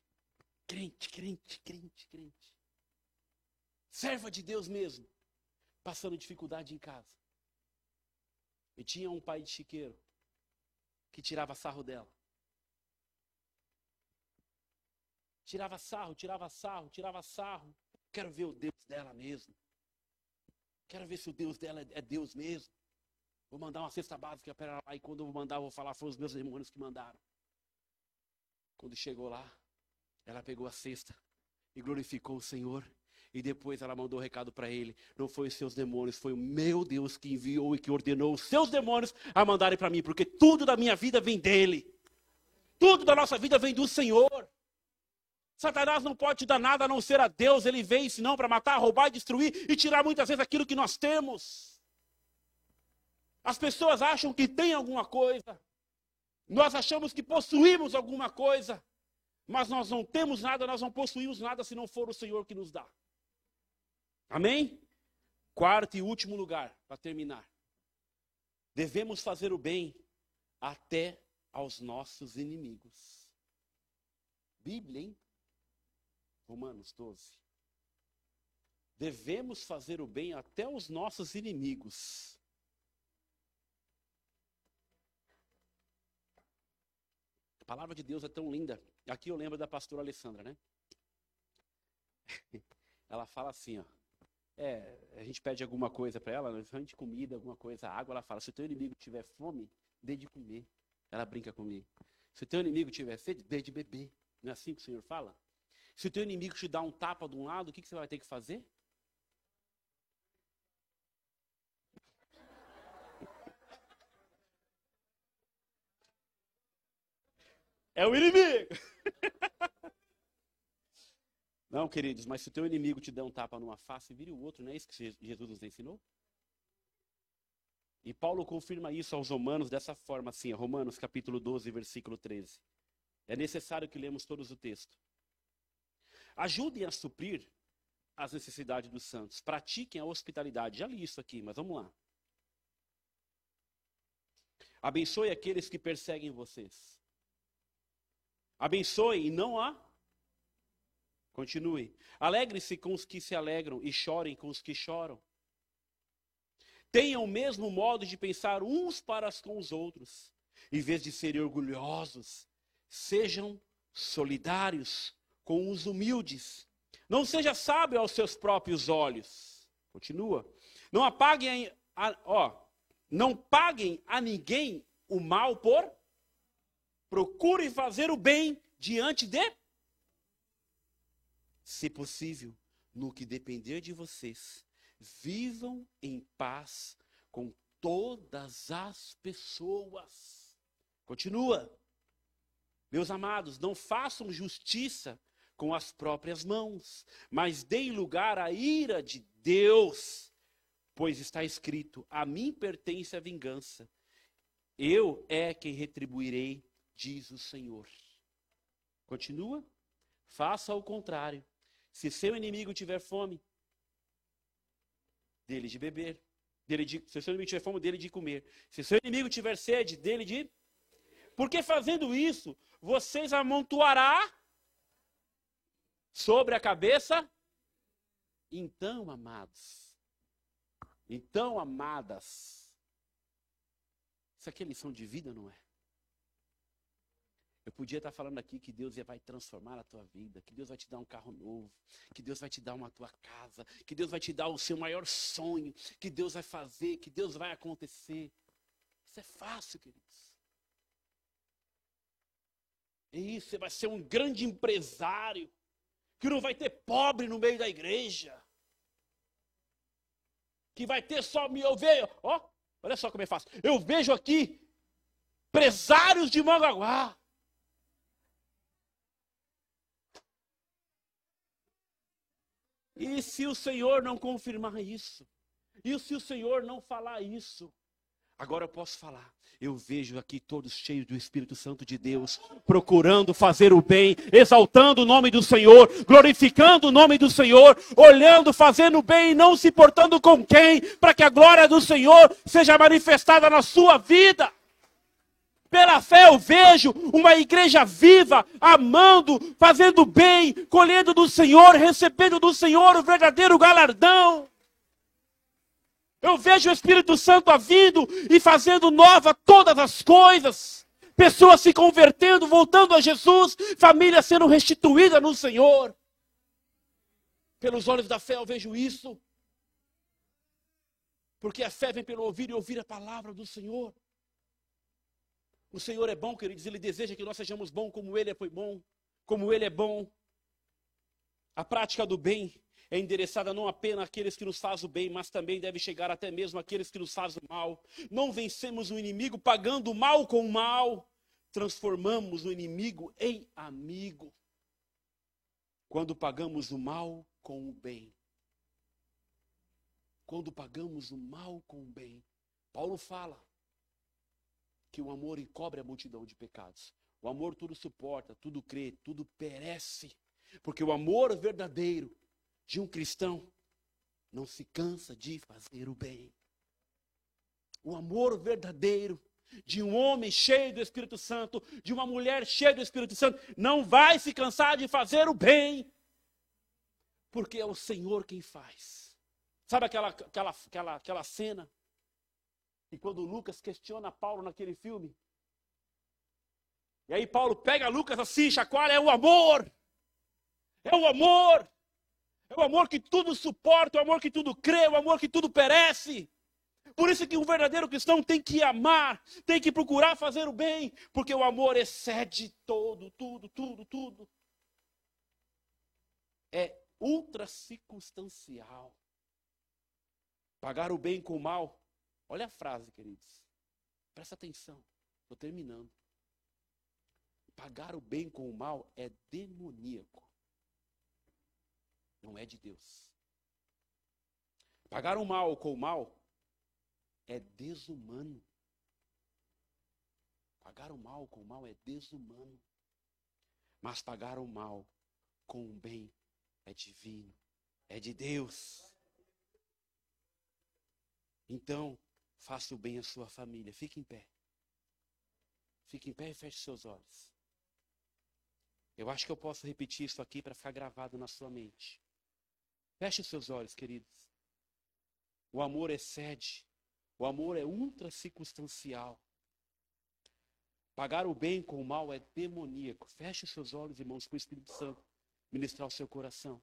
Crente, crente, crente, crente. Serva de Deus mesmo. Passando dificuldade em casa. E tinha um pai de chiqueiro que tirava sarro dela. Tirava sarro, tirava sarro, tirava sarro. Quero ver o Deus dela mesmo. Quero ver se o Deus dela é Deus mesmo. Vou mandar uma cesta básica para lá e quando eu vou mandar, eu vou falar, foram os meus demônios que mandaram. Quando chegou lá, ela pegou a cesta, e glorificou o Senhor. E depois ela mandou o um recado para ele. Não foi os seus demônios, foi o meu Deus que enviou e que ordenou os seus demônios a mandarem para mim, porque tudo da minha vida vem dele. Tudo da nossa vida vem do Senhor. Satanás não pode te dar nada a não ser a Deus. Ele veio senão para matar, roubar, destruir e tirar muitas vezes aquilo que nós temos. As pessoas acham que tem alguma coisa. Nós achamos que possuímos alguma coisa. Mas nós não temos nada, nós não possuímos nada se não for o Senhor que nos dá. Amém? Quarto e último lugar, para terminar. Devemos fazer o bem até aos nossos inimigos. Bíblia, hein? Romanos 12. Devemos fazer o bem até aos nossos inimigos. A palavra de Deus é tão linda. Aqui eu lembro da pastora Alessandra, né? Ela fala assim, ó. É, a gente pede alguma coisa para ela, de comida, alguma coisa, água, ela fala: se o teu inimigo tiver fome, dê de comer. Ela brinca comigo. Se o teu inimigo tiver sede, dê de beber. Não é assim que o Senhor fala? Se o teu inimigo te dá um tapa de um lado, o que, que você vai ter que fazer? É o inimigo. Não, queridos, mas se o teu inimigo te der um tapa numa face, vire o outro, não é isso que Jesus nos ensinou? E Paulo confirma isso aos Romanos dessa forma, assim, Romanos capítulo 12, versículo 13. É necessário que lemos todos o texto. Ajudem a suprir as necessidades dos santos. Pratiquem a hospitalidade. Já li isso aqui, mas vamos lá. Abençoe aqueles que perseguem vocês. Abençoe e não a Continue. Alegre-se com os que se alegram e chorem com os que choram. Tenham o mesmo modo de pensar uns para com os outros. Em vez de serem orgulhosos, sejam solidários com os humildes. Não seja sábio aos seus próprios olhos. Continua. Não apaguem a, ó, não paguem a ninguém o mal por procurem fazer o bem diante de se possível, no que depender de vocês, vivam em paz com todas as pessoas. Continua. Meus amados, não façam justiça com as próprias mãos, mas deem lugar à ira de Deus, pois está escrito: a mim pertence a vingança. Eu é quem retribuirei, diz o Senhor. Continua. Faça o contrário. Se seu inimigo tiver fome, dele de beber. Dele de, se seu inimigo tiver fome, dele de comer. Se seu inimigo tiver sede, dele de. Porque fazendo isso, vocês amontoará sobre a cabeça. Então, amados, então, amadas, isso aqui é lição de vida, não é? Eu podia estar falando aqui que Deus vai transformar a tua vida, que Deus vai te dar um carro novo, que Deus vai te dar uma tua casa, que Deus vai te dar o seu maior sonho, que Deus vai fazer, que Deus vai acontecer. Isso é fácil, queridos. É isso, você vai ser um grande empresário, que não vai ter pobre no meio da igreja, que vai ter só, eu vejo, ó, olha só como é fácil, eu vejo aqui empresários de Mangaguá, E se o Senhor não confirmar isso? E se o Senhor não falar isso? Agora eu posso falar. Eu vejo aqui todos cheios do Espírito Santo de Deus, procurando fazer o bem, exaltando o nome do Senhor, glorificando o nome do Senhor, olhando, fazendo o bem e não se portando com quem, para que a glória do Senhor seja manifestada na sua vida. Pela fé eu vejo uma igreja viva, amando, fazendo bem, colhendo do Senhor, recebendo do Senhor o verdadeiro galardão. Eu vejo o Espírito Santo vindo e fazendo nova todas as coisas. Pessoas se convertendo, voltando a Jesus, família sendo restituída no Senhor. Pelos olhos da fé eu vejo isso. Porque a fé vem pelo ouvir e ouvir a palavra do Senhor. O Senhor é bom, queridos, Ele deseja que nós sejamos bons como Ele foi bom, como Ele é bom. A prática do bem é endereçada não apenas àqueles que nos fazem o bem, mas também deve chegar até mesmo àqueles que nos fazem o mal. Não vencemos o inimigo pagando o mal com o mal, transformamos o inimigo em amigo. Quando pagamos o mal com o bem. Quando pagamos o mal com o bem. Paulo fala que o amor encobre a multidão de pecados. O amor tudo suporta, tudo crê, tudo perece. Porque o amor verdadeiro de um cristão não se cansa de fazer o bem. O amor verdadeiro de um homem cheio do Espírito Santo, de uma mulher cheia do Espírito Santo, não vai se cansar de fazer o bem, porque é o Senhor quem faz. Sabe aquela, aquela, aquela, aquela cena? E quando Lucas questiona Paulo naquele filme, e aí Paulo pega Lucas assim, chacoalha, é o amor, é o amor, é o amor que tudo suporta, é o amor que tudo crê, é o amor que tudo perece. Por isso que um verdadeiro cristão tem que amar, tem que procurar fazer o bem, porque o amor excede todo, tudo, tudo, tudo. É ultra circunstancial. Pagar o bem com o mal. Olha a frase, queridos. Presta atenção. Estou terminando. Pagar o bem com o mal é demoníaco não é de Deus. Pagar o mal com o mal é desumano. Pagar o mal com o mal é desumano. Mas pagar o mal com o bem é divino, é de Deus. Então, faça o bem à sua família. Fique em pé. Fique em pé e feche seus olhos. Eu acho que eu posso repetir isso aqui para ficar gravado na sua mente. Feche seus olhos, queridos. O amor excede. O amor é ultra circunstancial. Pagar o bem com o mal é demoníaco. Feche seus olhos, irmãos, com o Espírito Santo ministrar o seu coração.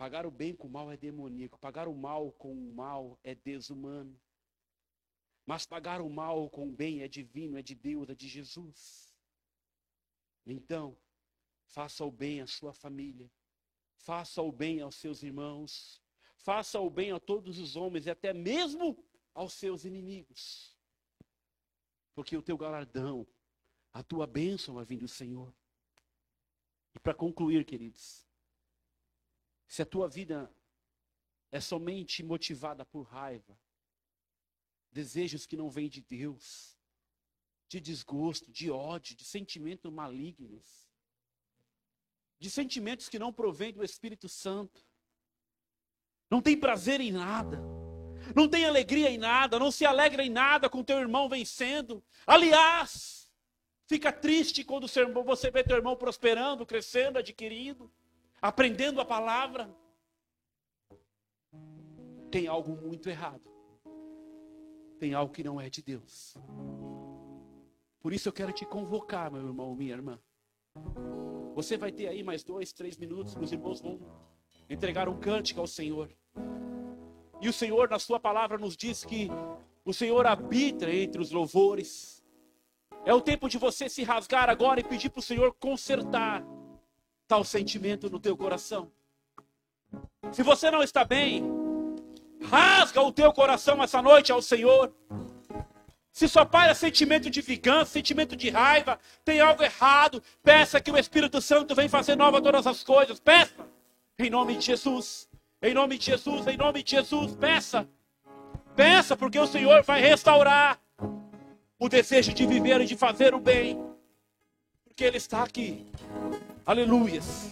Pagar o bem com o mal é demoníaco. Pagar o mal com o mal é desumano. Mas pagar o mal com o bem é divino, é de Deus, é de Jesus. Então, faça o bem à sua família. Faça o bem aos seus irmãos. Faça o bem a todos os homens e até mesmo aos seus inimigos. Porque o teu galardão, a tua bênção vai vir do Senhor. E para concluir, queridos, se a tua vida é somente motivada por raiva, desejos que não vêm de Deus, de desgosto, de ódio, de sentimentos malignos, de sentimentos que não provêm do Espírito Santo. Não tem prazer em nada. Não tem alegria em nada, não se alegra em nada com teu irmão vencendo. Aliás, fica triste quando você vê teu irmão prosperando, crescendo, adquirindo, aprendendo a palavra. Tem algo muito errado. Tem algo que não é de Deus. Por isso eu quero te convocar, meu irmão, minha irmã. Você vai ter aí mais dois, três minutos, os irmãos vão entregar um cântico ao Senhor. E o Senhor, na Sua palavra, nos diz que o Senhor habita entre os louvores. É o tempo de você se rasgar agora e pedir para o Senhor consertar tal sentimento no teu coração. Se você não está bem, rasga o teu coração essa noite ao Senhor. Se só paira sentimento de vingança, sentimento de raiva, tem algo errado, peça que o Espírito Santo venha fazer nova todas as coisas. Peça. Em nome de Jesus. Em nome de Jesus, em nome de Jesus, peça. Peça, porque o Senhor vai restaurar o desejo de viver e de fazer o bem. Porque Ele está aqui. Aleluias.